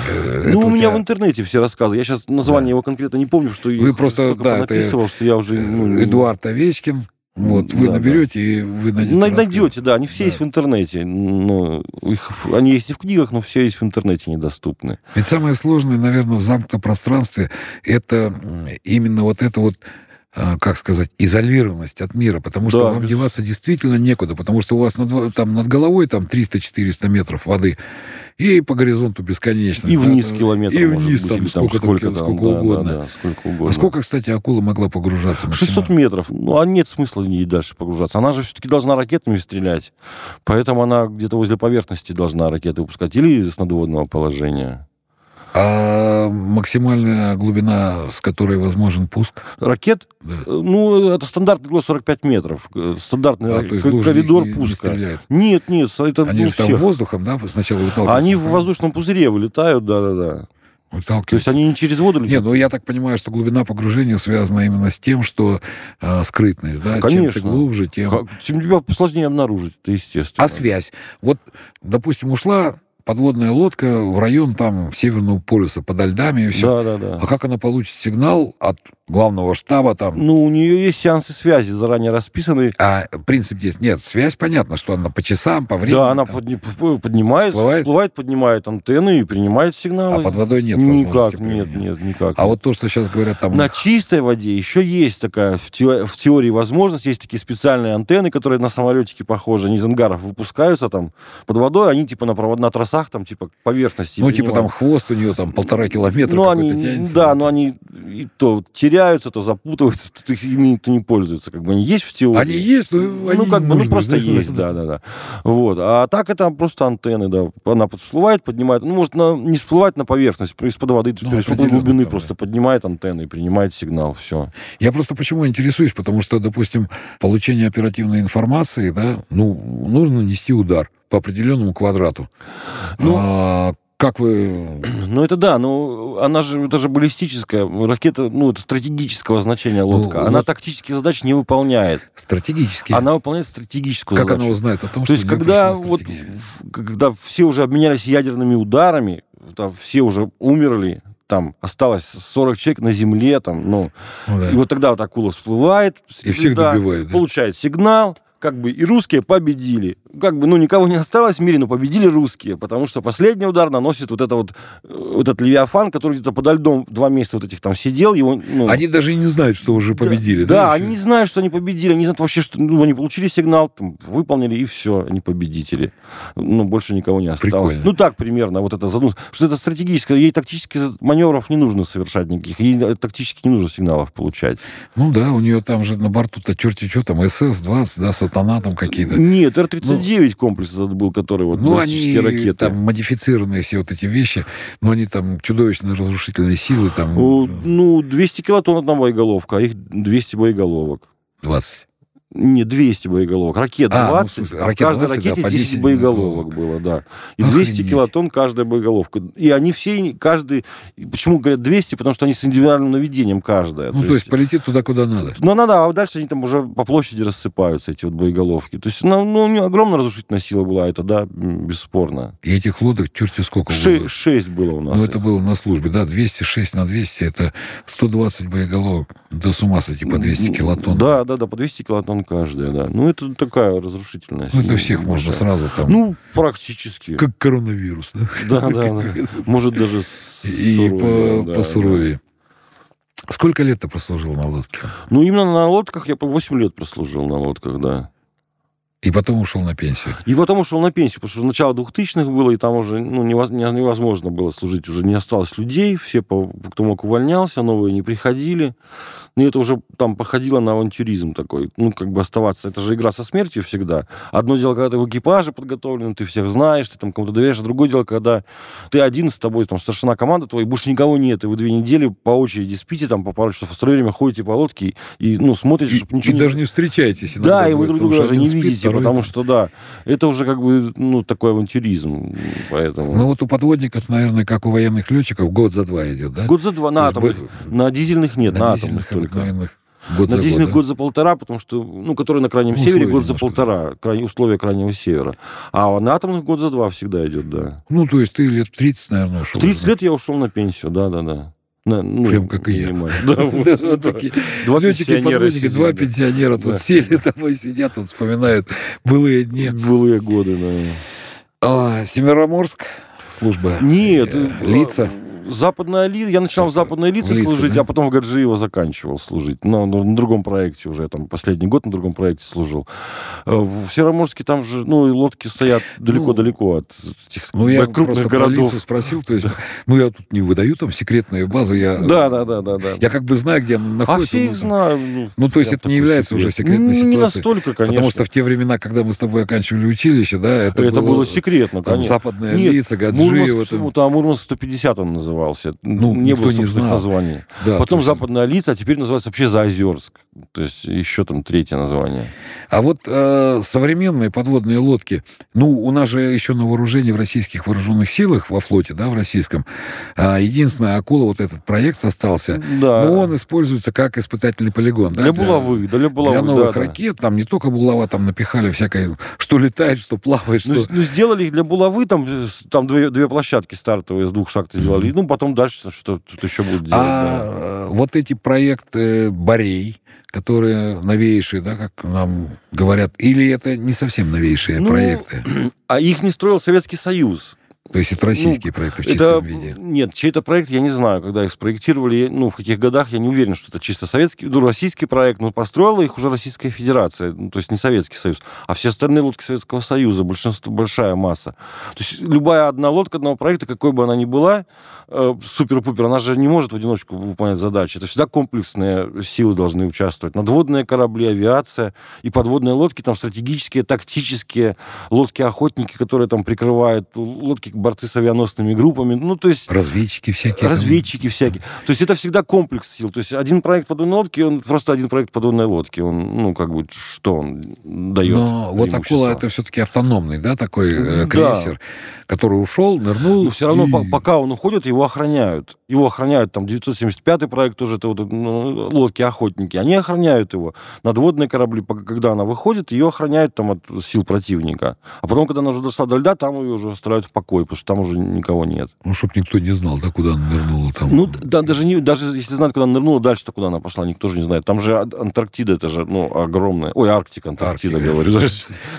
Э, ну, у, у меня тебя... в интернете все рассказы. Я сейчас название да. его конкретно не помню, что Вы просто, да, это что я уже... Ну, Эдуард Овечкин, вот, вы да, наберете, да. и вы найдете. Найдете, да, они все да. есть в интернете. Но их, они есть и в книгах, но все есть в интернете недоступны. Ведь самое сложное, наверное, в замкнутом пространстве, это именно вот это вот как сказать, изолированность от мира, потому что да, вам без... деваться действительно некуда, потому что у вас над, там, над головой там 300-400 метров воды, и по горизонту бесконечно. И вниз да, километров, И вниз быть, там, сколько, там, сколько, там, сколько да, угодно. Да, да, сколько угодно. А сколько, кстати, акула могла погружаться? Максимально? 600 метров. Ну, а нет смысла ей дальше погружаться. Она же все-таки должна ракетами стрелять. Поэтому она где-то возле поверхности должна ракеты выпускать. Или с надводного положения. А максимальная глубина, с которой возможен пуск? Ракет? Да. Ну, это стандартный глаз 45 метров. Стандартный а, коридор не, пуска. Не нет, нет. Это, Они ну, же там всех. воздухом, да, сначала выталкиваются? Они в воздушном пузыре вылетают, да-да-да. То есть они не через воду летят? Нет, ну я так понимаю, что глубина погружения связана именно с тем, что э, скрытность, да? Конечно. Чем ты глубже, тем... Тем тебя сложнее обнаружить, это естественно. А связь? Вот, допустим, ушла подводная лодка в район там Северного полюса, подо льдами и все. Да, да, да. А как она получит сигнал от главного штаба там? Ну, у нее есть сеансы связи заранее расписанные. А принцип здесь нет. Связь, понятно, что она по часам, по времени. Да, она там, поднимает, всплывает? всплывает, поднимает антенны и принимает сигналы. А под водой нет Никак, нет, нет, никак. А вот то, что сейчас говорят там... На чистой воде еще есть такая в, теории, в теории возможность, есть такие специальные антенны, которые на самолетике похожи, они из ангаров выпускаются там под водой, они типа на, провод, на трассах там типа поверхности. Ну, типа там хвост у нее там полтора километра ну, они, тянется. Да, но они и то теряются, то запутываются, то ими никто не пользуется. Как бы они есть в теории. Они есть, но ну, они как бы, ну, просто да? есть, да, да, да. Вот. А так это просто антенны, да. Она всплывает, поднимает, ну, может, на, не всплывать на поверхность, из-под воды, ну, из-под глубины там, просто да. поднимает антенны и принимает сигнал, все. Я просто почему интересуюсь, потому что, допустим, получение оперативной информации, да, ну, нужно нести удар по определенному квадрату. Ну, а, как вы... Ну, это да, но она же, это же баллистическая ракета, ну, это стратегического значения ну, лодка. Ну, она вот... тактические задачи не выполняет. Стратегические? Она выполняет стратегическую как задачу. Как она узнает о том, То есть, когда, вот, когда все уже обменялись ядерными ударами, там, все уже умерли, там осталось 40 человек на земле, там, ну, ну да. и вот тогда вот акула всплывает, и всех добивает, да? получает сигнал, как бы и русские победили как бы, ну, никого не осталось в мире, но победили русские, потому что последний удар наносит вот это вот, э, этот Левиафан, который где-то подо льдом два месяца вот этих там сидел, его... Ну... Они даже не знают, что уже победили, да? Да, да они не знают, что они победили, они знают вообще, что... Ну, они получили сигнал, там, выполнили, и все, они победители. Ну, больше никого не осталось. Прикольно. Ну, так примерно, вот это. Что это стратегическое, ей тактических маневров не нужно совершать никаких, ей тактически не нужно сигналов получать. Ну да, у нее там же на борту-то черти что там, СС-20, да, сатана там какие-то. Нет, Р-32, Ил-9 комплекс этот был, который вот ну, они, ракеты. там модифицированные все вот эти вещи, но они там чудовищно разрушительные силы. Там... Ну, ну 200 килотонн одна боеголовка, а их 200 боеголовок. 20. Не, 200 боеголовок. Ракет 20, а, ну, смысле, а в каждой 20, ракете да, 10, 10 боеголовок было, да. И Охренеть. 200 килотонн каждая боеголовка. И они все, каждый... Почему говорят 200? Потому что они с индивидуальным наведением каждая. Ну, то, то есть, есть полетит туда, куда надо. Ну, надо, а дальше они там уже по площади рассыпаются, эти вот боеголовки. То есть, ну, ну у нее огромная разрушительная сила была, это, да, бесспорно. И этих лодок черти сколько Ше- было? Шесть было у нас. Ну, это было на службе, да, 206 на 200, это 120 боеголовок. Да с ума сойти, по 200 килотонн. Да, да, да, по 200 килотонн каждая, да. Ну, это такая разрушительная Ну, это всех можно сразу там... Ну, практически. Как коронавирус, да? Да, да, да. Может, даже И по, да, посуровее. Сколько лет ты прослужил на лодке? Ну, именно на лодках я по 8 лет прослужил на лодках, да. И потом ушел на пенсию. И потом ушел на пенсию, потому что начало 2000-х было, и там уже ну, невозможно было служить, уже не осталось людей, все, кто мог, увольнялся, новые не приходили. И это уже там походило на авантюризм такой, ну, как бы оставаться. Это же игра со смертью всегда. Одно дело, когда ты в экипаже подготовлен, ты всех знаешь, ты там кому-то доверяешь, а другое дело, когда ты один с тобой, там, старшина команда твоя, больше никого нет, и вы две недели по очереди спите, там, по пару часов, в остальное время ходите по лодке и, ну, смотрите, чтобы ничего... И не... даже не встречаетесь. Да, и вы друг друга даже не видите, потому что, да, это уже как бы, ну, такой авантюризм, поэтому... Ну, вот у подводников, наверное, как у военных летчиков, год за два идет, да? Год за два, на атомных, на дизельных нет, на, на атомных только. Год на дизельных год, да? год за полтора, потому что, ну, который на крайнем ну, севере, год за полтора, крайне, условия крайнего севера. А на атомных год за два всегда идет, да. Ну, то есть ты лет 30, наверное, ушел. В 30 лет я ушел на пенсию, да, да, да. На, ну, Прям как и я. Два летчики два пенсионера тут сели домой, сидят, вот вспоминают былые дни. Былые годы, да. А, Семероморск, служба. Нет. Э, лица. Западная Ли... Я начинал в Западной Лице служить, да? а потом в Гаджиево заканчивал служить. Но на другом проекте уже, там, последний год на другом проекте служил. Э, в Сероморске там же, ну, и лодки стоят далеко-далеко ну, от этих ну, я крупных городов. спросил, то есть, ну, я тут не выдаю там секретную базу, я... Да, да, да, да. да. Я как бы знаю, где она находится. А все их знаю. Ну, ну то есть это не является секрет. уже секретной ситуацией. Не настолько, конечно. Потому что в те времена, когда мы с тобой оканчивали училище, да, это, это было, было секретно, там, конечно. Западная Нет, Лица, Гаджиево. Мурманск, там... там Мурманск 150 он назывался. Ну, ну, не было не знал. названий. Да, Потом точно. Западная Лица, а теперь называется вообще Заозерск. То есть еще там третье название. А вот э, современные подводные лодки, ну, у нас же еще на вооружении в российских вооруженных силах, во флоте, да, в российском, э, единственная акула, вот этот проект остался, да. но он используется как испытательный полигон. Да, для, для булавы, для булавы. Для новых да, ракет, да. там не только булава, там напихали всякое, что летает, что плавает, ну, что... Ну, сделали их для булавы, там, там две, две площадки стартовые с двух шахт сделали, mm-hmm. ну, потом дальше что тут еще будет делать. А да. вот эти проекты Борей, которые новейшие, да, как нам говорят, или это не совсем новейшие ну, проекты? А их не строил Советский Союз. То есть это российские ну, проекты в чистом это, виде? Нет, чей-то проект, я не знаю, когда их спроектировали, ну, в каких годах, я не уверен, что это чисто советский, ну, российский проект, но построила их уже Российская Федерация, ну, то есть не Советский Союз, а все остальные лодки Советского Союза, большинство, большая масса. То есть любая одна лодка одного проекта, какой бы она ни была, э, супер-пупер, она же не может в одиночку выполнять задачи. Это всегда комплексные силы должны участвовать. Надводные корабли, авиация и подводные лодки, там стратегические, тактические, лодки-охотники, которые там прикрывают, лодки борцы с авианосными группами, ну, то есть... Разведчики всякие. Разведчики там. всякие. То есть это всегда комплекс сил. То есть один проект подводной лодки, он просто один проект подводной лодки. Он, ну, как бы, что он дает? Но вот Акула это все-таки автономный, да, такой э, крейсер, да. который ушел, нырнул. Но все равно, и... пока он уходит, его охраняют. Его охраняют, там, 975-й проект тоже, это вот ну, лодки-охотники. Они охраняют его. Надводные корабли, когда она выходит, ее охраняют там от сил противника. А потом, когда она уже дошла до льда, там ее уже оставляют в покое, потому что там уже никого нет. Ну, чтобы никто не знал, да, куда она нырнула там. Ну, да, даже, не, даже если знать, куда она нырнула, дальше-то куда она пошла, никто же не знает. Там же Антарктида, это же, ну, огромная. Ой, Арктика, Антарктида, Арктика. говорю.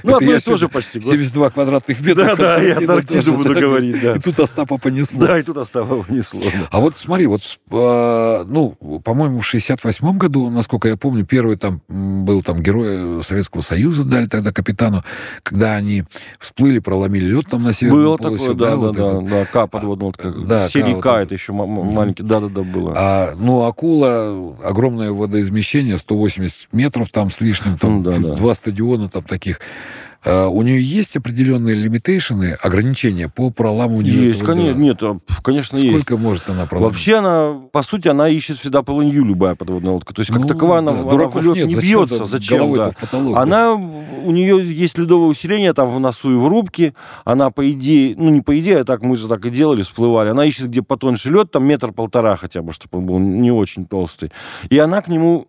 Ну, одно и то же почти. 72 квадратных метра. Да, да, я Антарктиду буду говорить, да. И тут Остапа понесло. Да, и тут Остапа понесло. А вот смотри, вот, а, ну, по-моему, в 68 году, насколько я помню, первый там был там герой Советского Союза, дали тогда капитану, когда они всплыли, проломили лед там на северном Было такое, да, да, да, да, К подводного, да, серии К, это еще маленький, да-да-да, было. А, ну, акула, огромное водоизмещение, 180 метров там с лишним, там два стадиона там таких. А, у нее есть определенные лимитейшены, ограничения по проламыванию Есть, конечно, нет, а, конечно, Сколько есть. Сколько может она проламывать? Вообще она, по сути, она ищет всегда полынью, любая подводная лодка. То есть, как Ну, таковая, она, да, она в лед нет, не зачем бьется. Зачем? да. в потолок? Она, у нее есть ледовое усиление там в носу и в рубке. Она, по идее, ну, не по идее, а так мы же так и делали, всплывали. Она ищет, где потоньше лед, там метр-полтора хотя бы, чтобы он был не очень толстый. И она к нему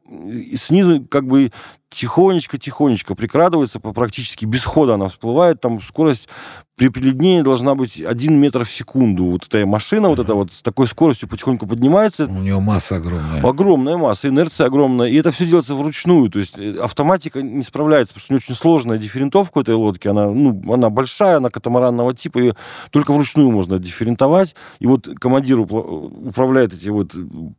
снизу как бы тихонечко-тихонечко прикрадывается, практически без хода она всплывает, там скорость при приледнении должна быть 1 метр в секунду. Вот эта машина, вот эта вот с такой скоростью потихоньку поднимается. У нее масса огромная. Огромная масса, инерция огромная. И это все делается вручную. То есть э, автоматика не справляется, потому что у нее очень сложная дифферентовка этой лодки. Она, ну, она большая, она катамаранного типа, ее только вручную можно дифферентовать. И вот командир управляет эти вот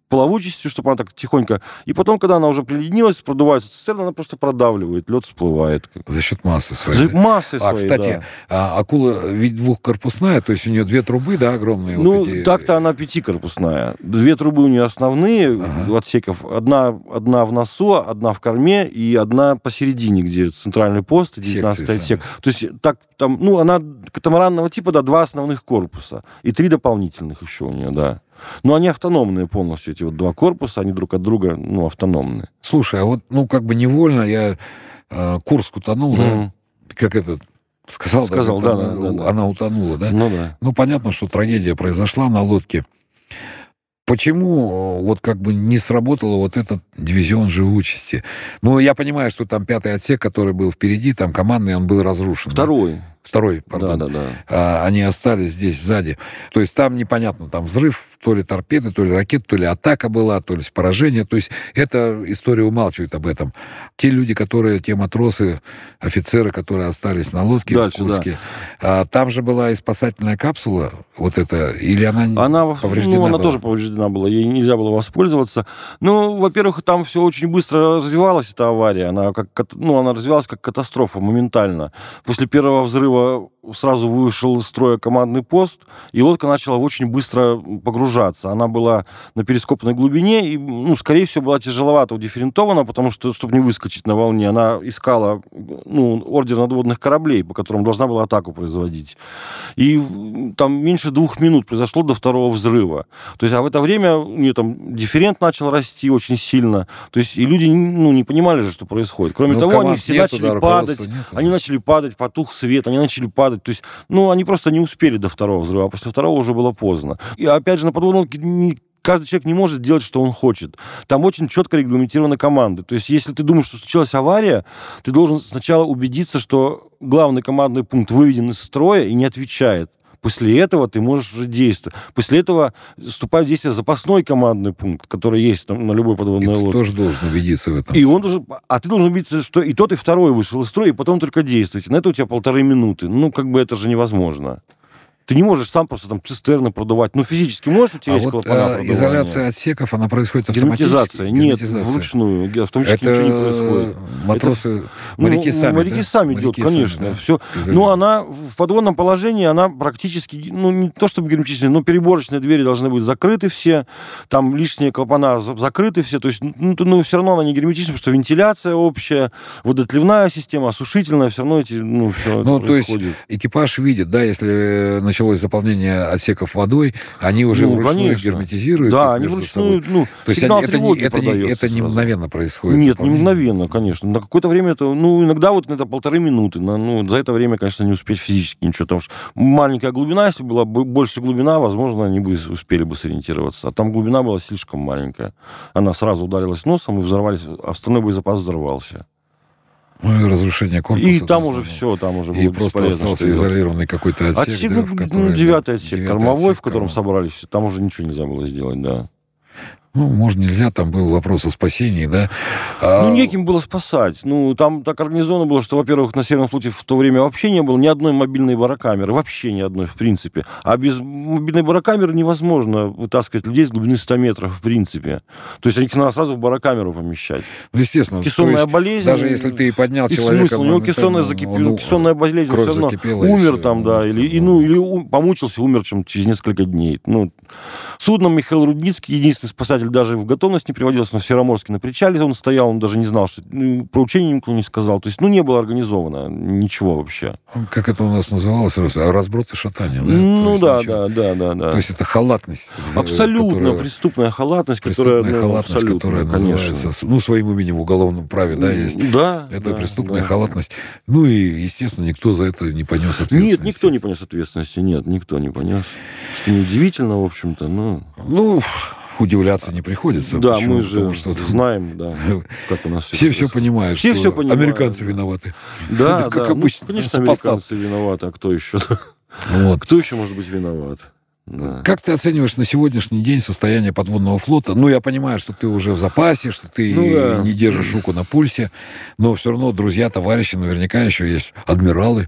плавучестью, чтобы она так тихонько... И потом, когда она уже приледнилась, продувается цистерна, она просто продавливает, лед всплывает. За счет массы своей. За массы а, своей, кстати, да. а, акула ведь двухкорпусная, то есть у нее две трубы, да, огромные? Ну, вот эти... так-то она пятикорпусная. Две трубы у нее основные ага. отсеков. Одна, одна в носу, одна в корме и одна посередине, где центральный пост, 19 отсек. То есть так там, ну, она катамаранного типа, да, два основных корпуса. И три дополнительных еще у нее, да. Но они автономные полностью, эти вот два корпуса, они друг от друга, ну, автономные. Слушай, а вот, ну, как бы невольно я э, Курск утонул, mm-hmm. да? Как этот сказал, сказал да, да, она, да, да, она утонула, да? Ну да. Ну понятно, что трагедия произошла на лодке. Почему вот как бы не сработал вот этот дивизион живучести? Ну, я понимаю, что там пятый отсек, который был впереди, там командный, он был разрушен. Второй. Да? Второй, пардон. Да, да, да. А, они остались здесь сзади. То есть там непонятно, там взрыв, то ли торпеды, то ли ракет, то ли атака была, то ли поражение. То есть эта история умалчивает об этом. Те люди, которые, те матросы, офицеры, которые остались на лодке Дальше, в Курске, да. а, там же была и спасательная капсула, вот эта, или она, она повреждена Ну, она была? тоже повреждена была, ей нельзя было воспользоваться. Ну, во-первых, там все очень быстро развивалась, эта авария. Она, как, ну, она развивалась как катастрофа моментально. После первого взрыва сразу вышел из строя командный пост, и лодка начала очень быстро погружаться. Она была на перископной глубине, и, ну, скорее всего, была тяжеловато удифферентована, потому что, чтобы не выскочить на волне, она искала ну, ордер надводных кораблей, по которым должна была атаку производить. И там меньше двух минут произошло до второго взрыва. То есть, а в это время у нее там дифферент начал расти очень сильно. То есть, и люди ну, не понимали же, что происходит. Кроме ну, того, они все начали да, падать. Нету. Они начали падать, потух свет, они начали падать. То есть, ну, они просто не успели до второго взрыва, а после второго уже было поздно. И опять же, на подводной не, каждый человек не может делать, что он хочет. Там очень четко регламентированы команды. То есть, если ты думаешь, что случилась авария, ты должен сначала убедиться, что главный командный пункт выведен из строя и не отвечает. После этого ты можешь уже действовать. После этого вступает в действие запасной командный пункт, который есть там, на любой подводной и лодке. тоже должен убедиться в этом. И он должен, а ты должен убедиться, что и тот, и второй вышел из строя, и потом только действовать. На это у тебя полторы минуты. Ну, как бы это же невозможно. Ты не можешь сам просто там цистерны продувать. Ну, физически можешь, у тебя а есть вот, клапана э, изоляция отсеков, она происходит автоматически? Герметизация. Нет, вручную. Автоматически это ничего не происходит. матросы, это, моряки ну, сами, Моряки да? сами моряки делают, конечно. Да? все. Но она в подводном положении, она практически, ну, не то чтобы герметичная, но переборочные двери должны быть закрыты все, там лишние клапана закрыты все, то есть, ну, ну все равно она не герметична, потому что вентиляция общая, водотливная система, осушительная, все равно эти, ну, все Ну, то есть происходит. экипаж видит, да, если началось заполнение отсеков водой, они уже Ну, вручную конечно. герметизируют. Да, они вручную, собой. ну, То есть сигнал это, не, это, не, это не мгновенно происходит. Нет, не мгновенно, конечно. На какое-то время это, ну, иногда вот это полторы минуты. На, ну, за это время, конечно, не успеть физически ничего. Потому что маленькая глубина, если была бы больше глубина, возможно, они бы успели бы сориентироваться. А там глубина была слишком маленькая. Она сразу ударилась носом и взорвались, а остальной боезапас взорвался. Ну, и разрушение корпуса. И там уже все, там уже было И просто бесполезно. остался изолированный какой-то отсек. Отсек, да, ну, который- девятый отсек, кормовой, отсек, в котором кормовой. собрались, там уже ничего нельзя было сделать, да. Ну, можно, нельзя, там был вопрос о спасении, да. А, Ну, неким было спасать. Ну, там так организовано было, что, во-первых, на Северном флоте в то время вообще не было ни одной мобильной барокамеры. Вообще ни одной, в принципе. А без мобильной барокамеры невозможно вытаскивать людей с глубины 100 метров, в принципе. То есть их надо сразу в барокамеру помещать. ну, естественно. Кессонная есть болезнь. Даже если ты поднял и человека... смысл? У него кессонная, закипи... он, ну, кессонная болезнь, все равно умер там, ну, да, или, и, ну. ну, или у- помучился, умер чем через несколько дней. Ну, Судном Михаил Рудницкий, единственный спасатель, даже в готовность не приводился, но в Сероморске на причале он стоял, он даже не знал, что ну, про учение никто не сказал. То есть, ну, не было организовано ничего вообще. Как это у нас называлось? Разброд и шатание, да? Ну, да, да, да, да, да. То есть это халатность. Э, абсолютно, которая... преступная халатность, преступная которая... Ну, халатность, которая конечно. называется, ну, своим именем в уголовном праве, да, есть. Да. Это да, преступная да. халатность. Ну, и, естественно, никто за это не понес ответственности. Нет, никто не понес ответственности, нет, никто не понес. Что неудивительно, в общем-то, ну... Ну, удивляться не приходится. Да, Почему? мы же Потому что знаем, да, как у нас все Все все понимают, все все понимают, американцы виноваты. Да, да, как ну, обычно. Ну, конечно, американцы виноваты, а кто еще? Вот. Кто еще может быть виноват? Да. Как ты оцениваешь на сегодняшний день состояние подводного флота? Ну, я понимаю, что ты уже в запасе, что ты ну, да. не держишь руку на пульсе, но все равно друзья, товарищи, наверняка еще есть адмиралы,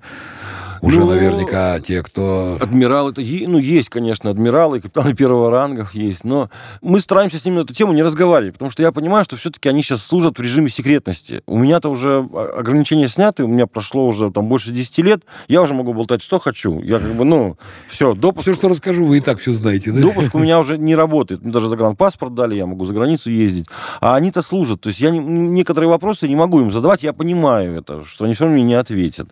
уже ну, наверняка те, кто... Адмиралы, это, ну, есть, конечно, адмиралы, капитаны первого ранга есть, но мы стараемся с ними на эту тему не разговаривать, потому что я понимаю, что все-таки они сейчас служат в режиме секретности. У меня-то уже ограничения сняты, у меня прошло уже там больше 10 лет, я уже могу болтать, что хочу. Я как бы, ну, все, допуск... Все, что расскажу, вы и так все знаете, да? Допуск у меня уже не работает. Мне даже загранпаспорт дали, я могу за границу ездить. А они-то служат. То есть я не, некоторые вопросы не могу им задавать, я понимаю это, что они все равно мне не ответят.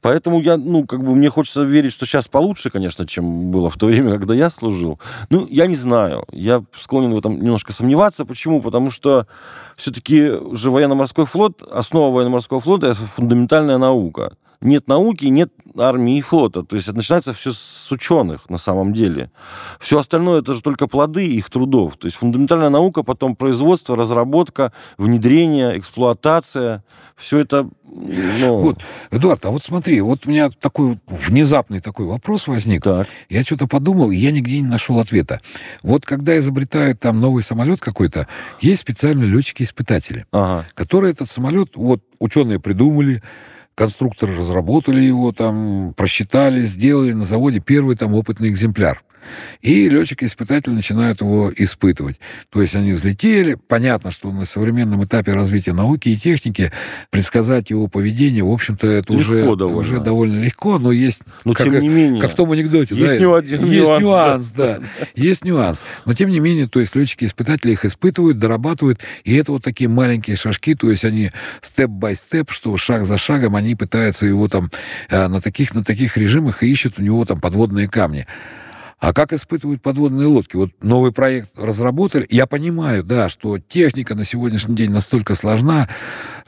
Поэтому я, ну, как бы мне хочется верить, что сейчас получше, конечно, чем было в то время, когда я служил. Ну, я не знаю. Я склонен в этом немножко сомневаться. Почему? Потому что все-таки же военно-морской флот, основа военно-морского флота – это фундаментальная наука нет науки, нет армии и флота. То есть это начинается все с ученых на самом деле. Все остальное это же только плоды их трудов. То есть фундаментальная наука, потом производство, разработка, внедрение, эксплуатация. Все это... Ну... Вот, Эдуард, а вот смотри, вот у меня такой внезапный такой вопрос возник. Так. Я что-то подумал, и я нигде не нашел ответа. Вот когда изобретают там новый самолет какой-то, есть специальные летчики-испытатели, ага. которые этот самолет, вот ученые придумали, конструкторы разработали его, там, просчитали, сделали на заводе первый там опытный экземпляр. И летчики-испытатели начинают его испытывать. То есть они взлетели. Понятно, что на современном этапе развития науки и техники предсказать его поведение, в общем-то, это уже довольно. уже довольно легко, но есть... Но как, тем не менее... Как в том анекдоте. Есть, да, один есть нюанс, нюанс да. Есть нюанс. Но тем не менее, то есть летчики-испытатели их испытывают, дорабатывают, и это вот такие маленькие шажки, то есть они степ-бай-степ, что шаг за шагом они пытаются его там э, на таких, на таких режимах и ищут у него там подводные камни. А как испытывают подводные лодки? Вот новый проект разработали. Я понимаю, да, что техника на сегодняшний день настолько сложна,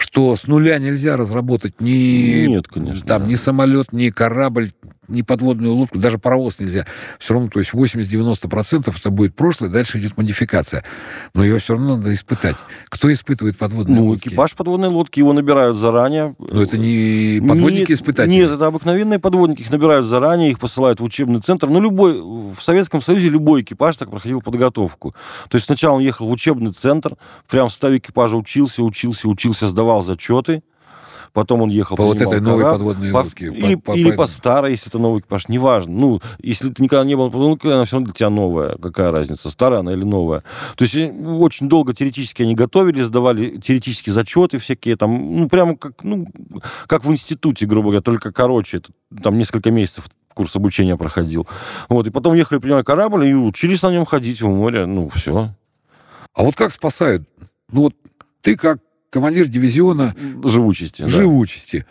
что с нуля нельзя разработать ни, Нет, конечно, там, да. ни самолет, ни корабль, ни подводную лодку, даже паровоз нельзя. Все равно, то есть 80-90% это будет прошлое, дальше идет модификация. Но ее все равно надо испытать. Кто испытывает подводные ну, лодки? экипаж подводной лодки, его набирают заранее. Но это не подводники-испытатели? Нет, это обыкновенные подводники. Их набирают заранее, их посылают в учебный центр. Ну, любой, в Советском Союзе любой экипаж так проходил подготовку. То есть сначала он ехал в учебный центр, прям в составе экипажа учился, учился, учился, сдавал зачеты потом он ехал по вот этой новой подводной по, лодке. Или, по, по, или по старой, если это новый экипаж, неважно. Ну, если ты никогда не был подводной лодкой, она все равно для тебя новая. Какая разница, старая она или новая. То есть э, очень долго теоретически они готовили, сдавали теоретические зачеты всякие, там, ну, прямо как, ну, как в институте, грубо говоря, только короче. Это, там несколько месяцев курс обучения проходил. Вот, и потом ехали, принимая корабль, и учились на нем ходить в море. Ну, все. А вот как спасают? Ну, вот ты как командир дивизиона... Живучести. Живучести. Да.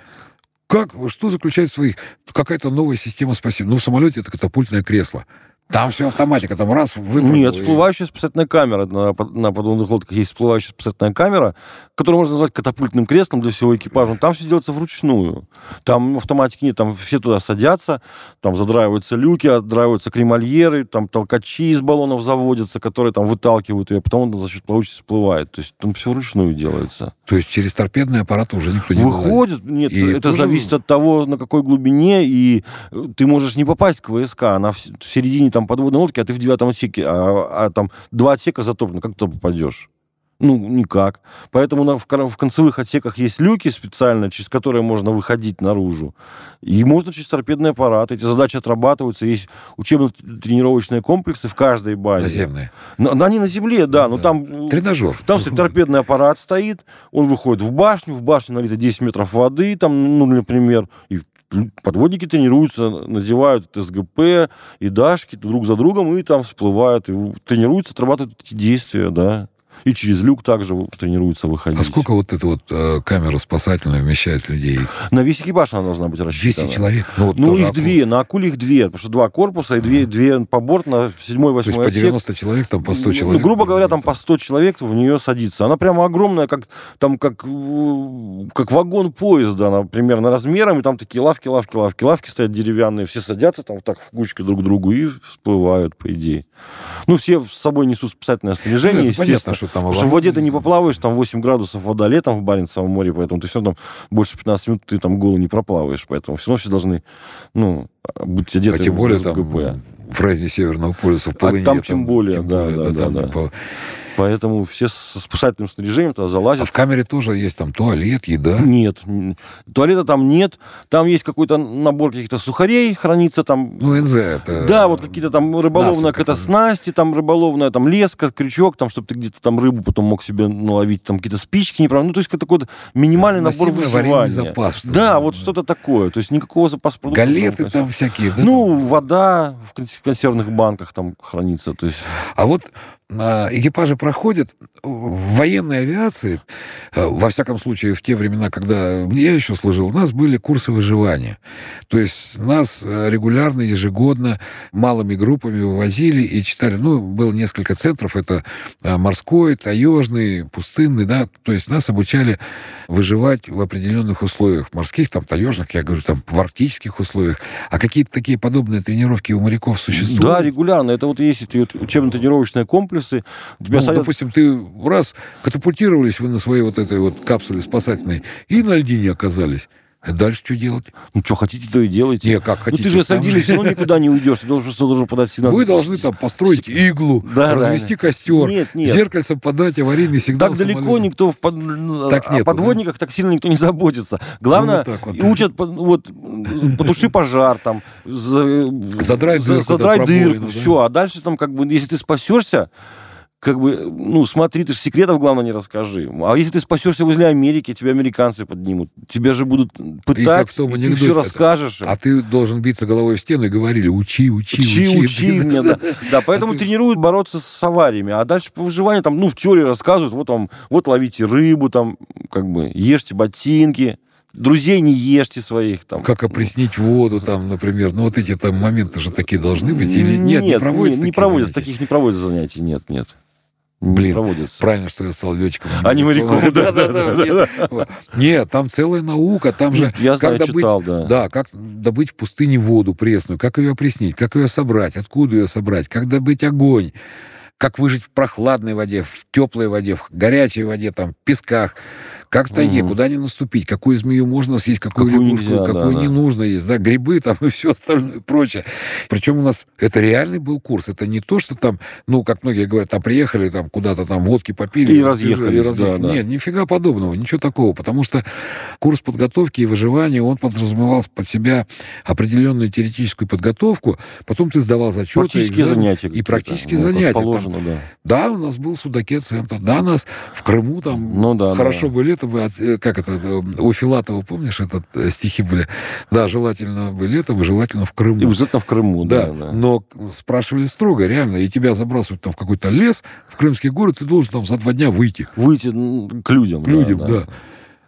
Как, что заключает в своих... Какая-то новая система спасения. Ну, в самолете это катапультное кресло. Там все автоматика, там раз выбрал. Нет, всплывающая спасательная камера. На, на подводных лодках есть всплывающая спасательная камера, которую можно назвать катапультным креслом для всего экипажа. Там все делается вручную. Там автоматики нет, там все туда садятся, там задраиваются люки, отдраиваются кремальеры, там толкачи из баллонов заводятся, которые там выталкивают ее, потом он за счет плавучести всплывает. То есть там все вручную делается. То есть через торпедный аппарат уже никто не Выходит, нет, и это зависит от того, на какой глубине, и ты можешь не попасть к ВСК, она в середине там подводной лодки, а ты в девятом отсеке, а, а там два отсека затоплены, как ты попадешь? Ну, никак. Поэтому на, в, в концевых отсеках есть люки специально, через которые можно выходить наружу. И можно через торпедный аппарат. Эти задачи отрабатываются. Есть учебно-тренировочные комплексы в каждой базе. Наземные. На, они на земле, да, но там... Тренажер. Там кстати, торпедный аппарат стоит, он выходит в башню, в башне налито 10 метров воды, там, ну, например, и подводники тренируются, надевают СГП и дашки друг за другом, и там всплывают, и тренируются, отрабатывают эти действия, да и через люк также тренируются выходить. А сколько вот эта вот э, камера спасательная вмещает людей? На весь экипаж она должна быть рассчитана. 200 человек? Ну, вот ну их акул. две, на акуле их две, потому что два корпуса и две, две по борт на седьмой, восьмой То есть по 90 отсек. человек, там по 100 ну, человек? Ну, грубо говоря, там по 100 человек в нее садится. Она прямо огромная, как, там, как, как вагон поезда, она примерно размером, и там такие лавки, лавки, лавки, лавки стоят деревянные, все садятся там так в кучке друг к другу и всплывают, по идее. Ну, все с собой несут спасательное снаряжение, ну, естественно. Понятно, что там Потому что в воде ты не поплаваешь, там 8 градусов вода летом в Баренцевом море, поэтому ты все равно там больше 15 минут ты там голый не проплаваешь, поэтому все равно все должны, ну, быть одеты а тем более там в районе Северного полюса в полыне. А там тем более, тем да, более, да, да, да, да. По Поэтому все с спасательным снаряжением туда залазят. А в камере тоже есть там туалет, еда? Нет. Туалета там нет. Там есть какой-то набор каких-то сухарей, хранится там... Ну, НЗ это... Да, вот какие-то там рыболовная какая-то снасти, там рыболовная там леска, крючок, там, чтобы ты где-то там рыбу потом мог себе наловить, там какие-то спички, неправильно. Ну, то есть такой минимальный набор выживания. запас. Да, вот что-то такое. То есть никакого запаса продуктов. Галеты там всякие, да? Ну, вода в консервных банках там хранится. То есть... А вот экипажи проходят в военной авиации, э, во всяком случае, в те времена, когда я еще служил, у нас были курсы выживания. То есть нас э, регулярно, ежегодно малыми группами вывозили и читали. Ну, было несколько центров. Это э, морской, таежный, пустынный, да. То есть нас обучали выживать в определенных условиях. Морских, там, таежных, я говорю, там, в арктических условиях. А какие-то такие подобные тренировки у моряков существуют? Да, регулярно. Это вот есть учебно-тренировочный комплекс, полюсы. Тебя ну, садят... допустим, ты раз катапультировались вы на своей вот этой вот капсуле спасательной и на льдине оказались. А дальше что делать? Ну, что хотите, то и делайте. Не, как хотите. Ну, ты же с льдиной все равно никуда не уйдешь. Ты должен, что должен подать сигнал. Вы должны там построить иглу, да, развести да. костер, нет, нет. зеркальцем подать аварийный сигнал Так далеко самолета. никто в под... так нет, о подводниках да? так сильно никто не заботится. Главное, ну, вот, вот. учат, вот, потуши пожар, там, задрай дырку, задрай дырку, все. А дальше там, как бы, если ты спасешься, как бы, ну, смотри, ты же секретов, главное, не расскажи. А если ты спасешься возле Америки, тебя американцы поднимут. Тебя же будут пытать, и, как в том и ты все расскажешь. А ты должен биться головой в стену и говорили, учи, учи, учи. Учи, учи меня, да. Да, поэтому а тренируют бороться с авариями. А дальше по выживанию, там, ну, в теории рассказывают, вот там, вот ловите рыбу, там, как бы, ешьте ботинки друзей не ешьте своих там. Как опреснить воду там, например. Ну, вот эти там моменты же такие должны быть или нет? Нет, не проводятся, не, не проводятся таких не проводятся занятий, нет, нет. Блин, проводится. правильно, что я стал летчиком. А не моряком. Да, да, да. Нет, там целая наука, там же... Я знаю, читал, да. Да, как добыть в пустыне воду пресную, как ее опреснить, как ее собрать, откуда ее собрать, как добыть огонь, как выжить в прохладной воде, в теплой воде, в горячей воде, там, в песках. Как в тайге, угу. куда не наступить, какую змею можно съесть, какую, какую лягушку, нельзя, какую да, не да. нужно есть, да, грибы там и все остальное прочее. Причем у нас это реальный был курс, это не то, что там, ну, как многие говорят, там приехали, там куда-то там водки попили. И разъехались, и разъехали. Да, да. Нет, нифига подобного, ничего такого, потому что курс подготовки и выживания, он подразумевал под себя определенную теоретическую подготовку, потом ты сдавал зачеты. Практические экзамен, занятия. И практические ну, занятия. Положено, там, да. Да, у нас был Судаке-центр, да, нас в Крыму там ну, да, хорошо да. были летом, э, как это, э, у Филатова, помнишь, этот э, стихи были? Да, желательно бы летом, и желательно в Крыму. И обязательно в Крыму, да, да. да. Но спрашивали строго, реально, и тебя забрасывают там в какой-то лес, в крымский город, ты должен там за два дня выйти. Выйти к людям. К людям, да. да.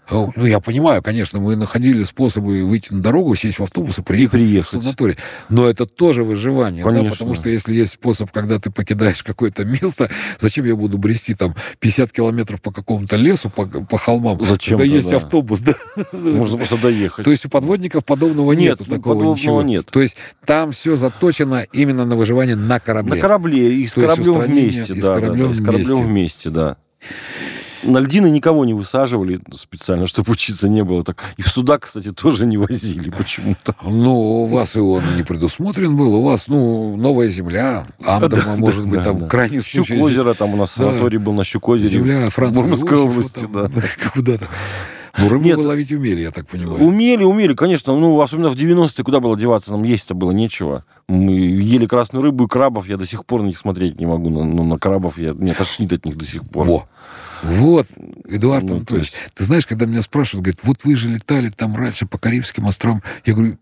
Да. Ну, я понимаю, конечно, мы находили способы выйти на дорогу, сесть в автобус и приехать, и приехать. в санаторий. Но это тоже выживание. Конечно. Да, потому что если есть способ, когда ты покидаешь какое-то место, зачем я буду брести там 50 километров по какому-то лесу, по, по холмам, зачем когда есть да. автобус. Да? Можно просто доехать. То есть у подводников подобного нет, нету, такого подобного ничего. нет. То есть там все заточено именно на выживание на корабле. На корабле, и с кораблем вместе. С кораблем, да, да, вместе. вместе, да. На льдины никого не высаживали специально, чтобы учиться не было так. И в суда, кстати, тоже не возили почему-то. Ну, у вас и он не предусмотрен был. У вас, ну, новая земля, Андерма, может быть, там крайний случай. Щук-озеро, там у нас санаторий был на Щук-озере. Земля Франции. Мурманской области, да. Куда-то. Ну, рыбу Нет, вы ловить умели, я так понимаю. Умели, умели, конечно. Ну, особенно в 90-е, куда было деваться, нам есть-то было нечего. Мы ели красную рыбу и крабов, я до сих пор на них смотреть не могу. Но, но на крабов я, меня тошнит от них до сих пор. Во. Вот, Эдуард ну, Анатольевич, есть... ты знаешь, когда меня спрашивают, говорят, вот вы же летали там раньше по Карибским островам, я говорю,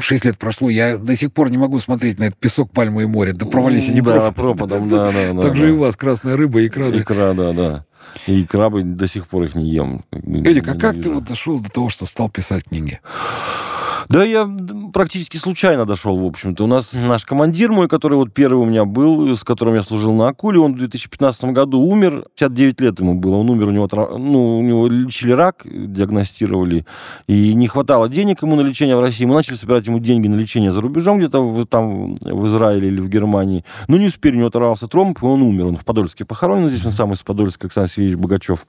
Шесть лет прошло, я до сих пор не могу смотреть на этот песок, пальмы и море. Да провались они да, пропадом. Да, да, да. Так же и у вас красная рыба, икра. Икра, да, да. И крабы до сих пор их не ем. Эдик, а как ты вот дошел до того, что стал писать книги? Да, я практически случайно дошел, в общем-то. У нас наш командир мой, который вот первый у меня был, с которым я служил на Акуле, он в 2015 году умер, 59 лет ему было, он умер, у него, ну, у него лечили рак, диагностировали, и не хватало денег ему на лечение в России. Мы начали собирать ему деньги на лечение за рубежом, где-то в, там в Израиле или в Германии. Но не успели, у него оторвался тромб, и он умер. Он в Подольске похоронен, здесь он самый из Подольска, Александр Сергеевич Богачев.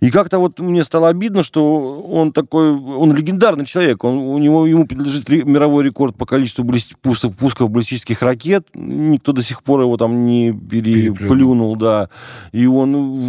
И как-то вот мне стало обидно, что он такой, он легендарный человек, он, у него ему принадлежит мировой рекорд по количеству пусков, пусков баллистических ракет. Никто до сих пор его там не переплюнул, да. И он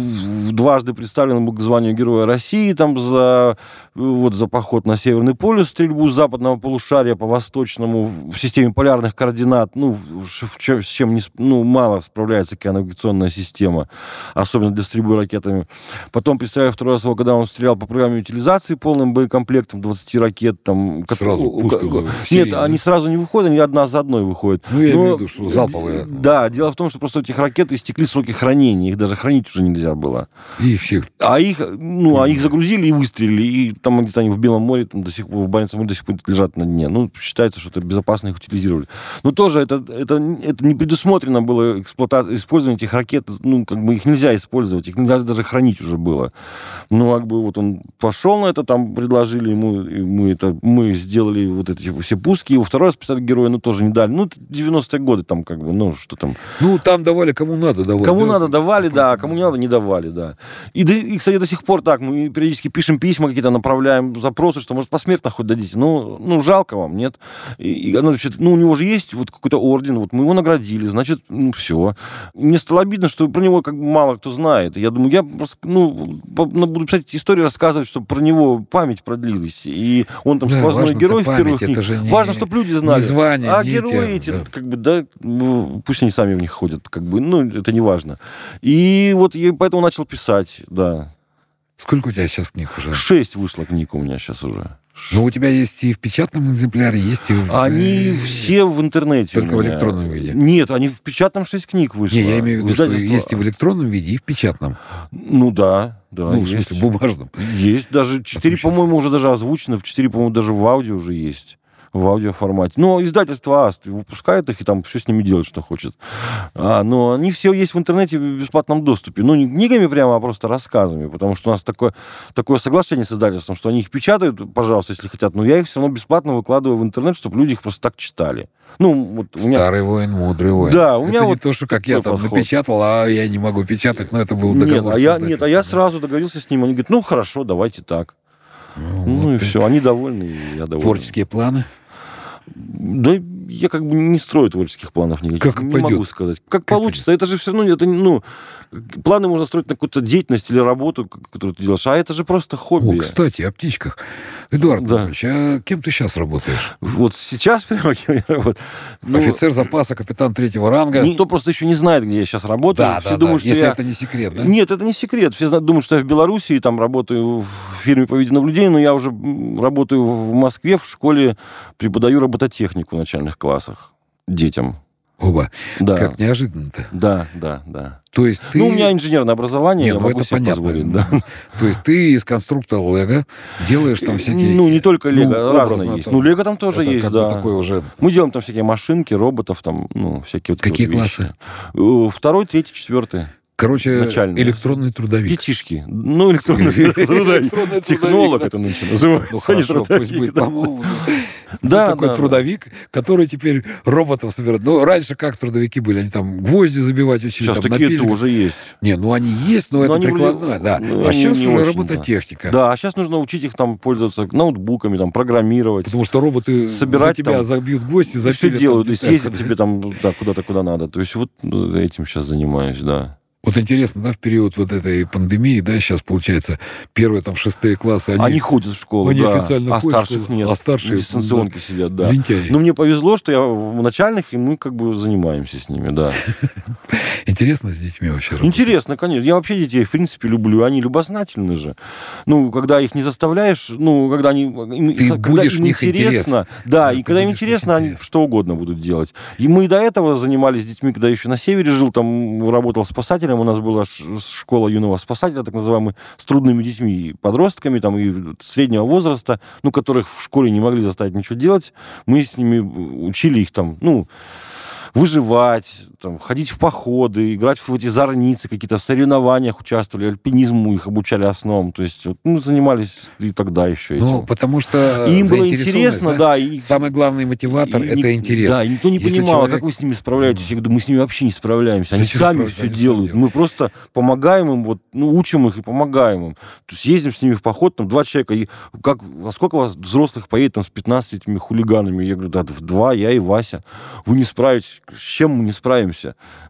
дважды представлен к званию Героя России там за, вот, за поход на Северный полюс, стрельбу с западного полушария по восточному в системе полярных координат, ну, с чем не, ну, мало справляется океанавигационная система, особенно для стрельбы ракетами. Потом представляю второй раз его, когда он стрелял по программе утилизации полным боекомплектом 20 ракет, там, Сразу пушка Нет, они сразу не выходят, они одна за одной выходят. Ну, я Но, имею в виду, что залповые. Да, дело в том, что просто этих ракет истекли сроки хранения, их даже хранить уже нельзя было. И их всех. А их, ну, а их загрузили и выстрелили, и там где-то они в Белом море, там до сих пор, в Баренцевом море до сих пор лежат на дне. Ну, считается, что это безопасно их утилизировали. Но тоже это, это, это не предусмотрено было эксплуатация, использование этих ракет, ну, как бы их нельзя использовать, их нельзя даже хранить уже было. Ну, как бы вот он пошел на это, там предложили ему, мы это, мы сделали вот эти все пуски. Его второй раз писали героя, ну, тоже не дали. Ну, 90-е годы там как бы, ну, что там. Ну, там давали кому надо давали. Кому да? надо давали, да, кому не надо не давали, да. И, и, кстати, до сих пор так, мы периодически пишем письма какие-то, направляем запросы, что, может, посмертно хоть дадите. Ну, ну жалко вам, нет? И, и оно, ну, у него же есть вот какой-то орден, вот мы его наградили, значит, ну, все. Мне стало обидно, что про него как бы мало кто знает. Я думаю, я просто, ну, буду писать истории, рассказывать, чтобы про него память продлилась. И он там да, сквозной герой в первых книгах. Не, Важно, чтобы люди знали. Не звание, а не герои эти, да. как бы, да, пусть они сами в них ходят, как бы, ну, это не важно. И вот я поэтому начал писать, да. Сколько у тебя сейчас книг уже? Шесть вышло книг у меня сейчас уже. Ну, у тебя есть и в печатном экземпляре, есть и в... Они все в интернете. Только в электронном виде? Нет, они в печатном шесть книг вышло. Не, я имею в виду, что есть и в электронном виде, и в печатном. Ну, да. Да, ну, есть. в смысле, бумажном. Есть, даже четыре, по-моему, уже даже озвучено, в четыре, по-моему, даже в аудио уже есть в аудиоформате. Но издательство АСТ выпускает их, и там все с ними делает, что хочет. А, но они все есть в интернете в бесплатном доступе. Ну, не книгами прямо, а просто рассказами, потому что у нас такое, такое соглашение с издательством, что они их печатают, пожалуйста, если хотят, но я их все равно бесплатно выкладываю в интернет, чтобы люди их просто так читали. Ну, вот у меня... Старый воин, мудрый воин. Да, у меня это вот не то, что как я там подход. напечатал, а я не могу печатать, но это был договор. Нет, а я, нет, а я сразу договорился с ним. Они говорят, ну, хорошо, давайте так. Ну, ну вот и все, они довольны, я доволен. Творческие планы? Да я как бы не строю творческих планов никаких. Как не пойдет? могу сказать. Как, как получится. Пойдет? Это же все равно, это, ну, планы можно строить на какую-то деятельность или работу, которую ты делаешь, а это же просто хобби. О, кстати, о птичках. Эдуард да. Иванович, а кем ты сейчас работаешь? Вот сейчас прямо кем я работаю? Ну, Офицер запаса, капитан третьего ранга. Никто просто еще не знает, где я сейчас работаю. Да, Все да, думают, да. Что Если я... это не секрет, да? Нет, это не секрет. Все думают, что я в Беларуси, там работаю в фирме по видеонаблюдению, но я уже работаю в Москве, в школе преподаю робототехнику в начальных классах детям. Оба. Да. Как неожиданно-то. Да, да, да. То есть ты... Ну, у меня инженерное образование, Не, я ну могу это себе понятно. позволить. Да. То есть ты из конструктора Лего делаешь там всякие... Ну, не только Лего, ну, разные есть. Там, ну, Лего там тоже есть, да. Такой уже... Мы делаем там всякие машинки, роботов, там, ну, всякие вот Какие вот классы? Вещи. Э, второй, третий, четвертый. Короче, Начальный. электронный трудовик. Детишки. Ну, электронный трудовик. Технолог это нынче называется. Ну, хорошо, пусть будет, по-моему. Да, такой трудовик, который теперь роботов собирает. Ну, раньше как трудовики были? Они там гвозди забивать учили. Сейчас такие тоже есть. Не, ну они есть, но это прикладная, да. Ну, а сейчас уже робототехника. Да, а сейчас нужно учить их там пользоваться ноутбуками, там, программировать. Потому что роботы собирать тебя забьют гвозди, запилят. Все делают, и съездят тебе там куда-то, куда надо. То есть вот этим сейчас занимаюсь, да. Вот интересно, да, в период вот этой пандемии, да, сейчас, получается, первые там шестые классы, они... Они ходят в школу, они да. официально а ходят старших нет. А старшие... На дистанционке да, сидят, да. Лентяи. Ну, мне повезло, что я в начальных, и мы как бы занимаемся с ними, да. Интересно с детьми вообще работать? Интересно, конечно. Я вообще детей, в принципе, люблю. Они любознательны же. Ну, когда их не заставляешь, ну, когда они... Им, Ты когда будешь им них интересно. интерес. Да, Да, и когда им интересно, они интерес. что угодно будут делать. И мы и до этого занимались с детьми, когда еще на севере жил, там работал спасателем. У нас была школа юного спасателя, так называемая, с трудными детьми, подростками, там, и среднего возраста, ну, которых в школе не могли заставить ничего делать. Мы с ними учили их там, ну, выживать, там, ходить в походы, играть в эти зорницы, какие-то в соревнованиях участвовали, альпинизму их обучали основам. То есть, ну, занимались и тогда еще этим. Ну, потому что И им было интересно, да. и, Самый главный мотиватор это и- интерес. Да, и никто не Если понимал, а человек- как вы с ними справляетесь. Я говорю, мы с ними вообще не справляемся. Они Зачем сами все Они делают. Мы просто помогаем им, вот, ну, учим их и помогаем им. То есть ездим с ними в поход, там, два человека. И как, во сколько вас взрослых поедет там с 15 этими хулиганами? Я говорю, да, в два, я и Вася. Вы не справитесь. С чем мы не справимся?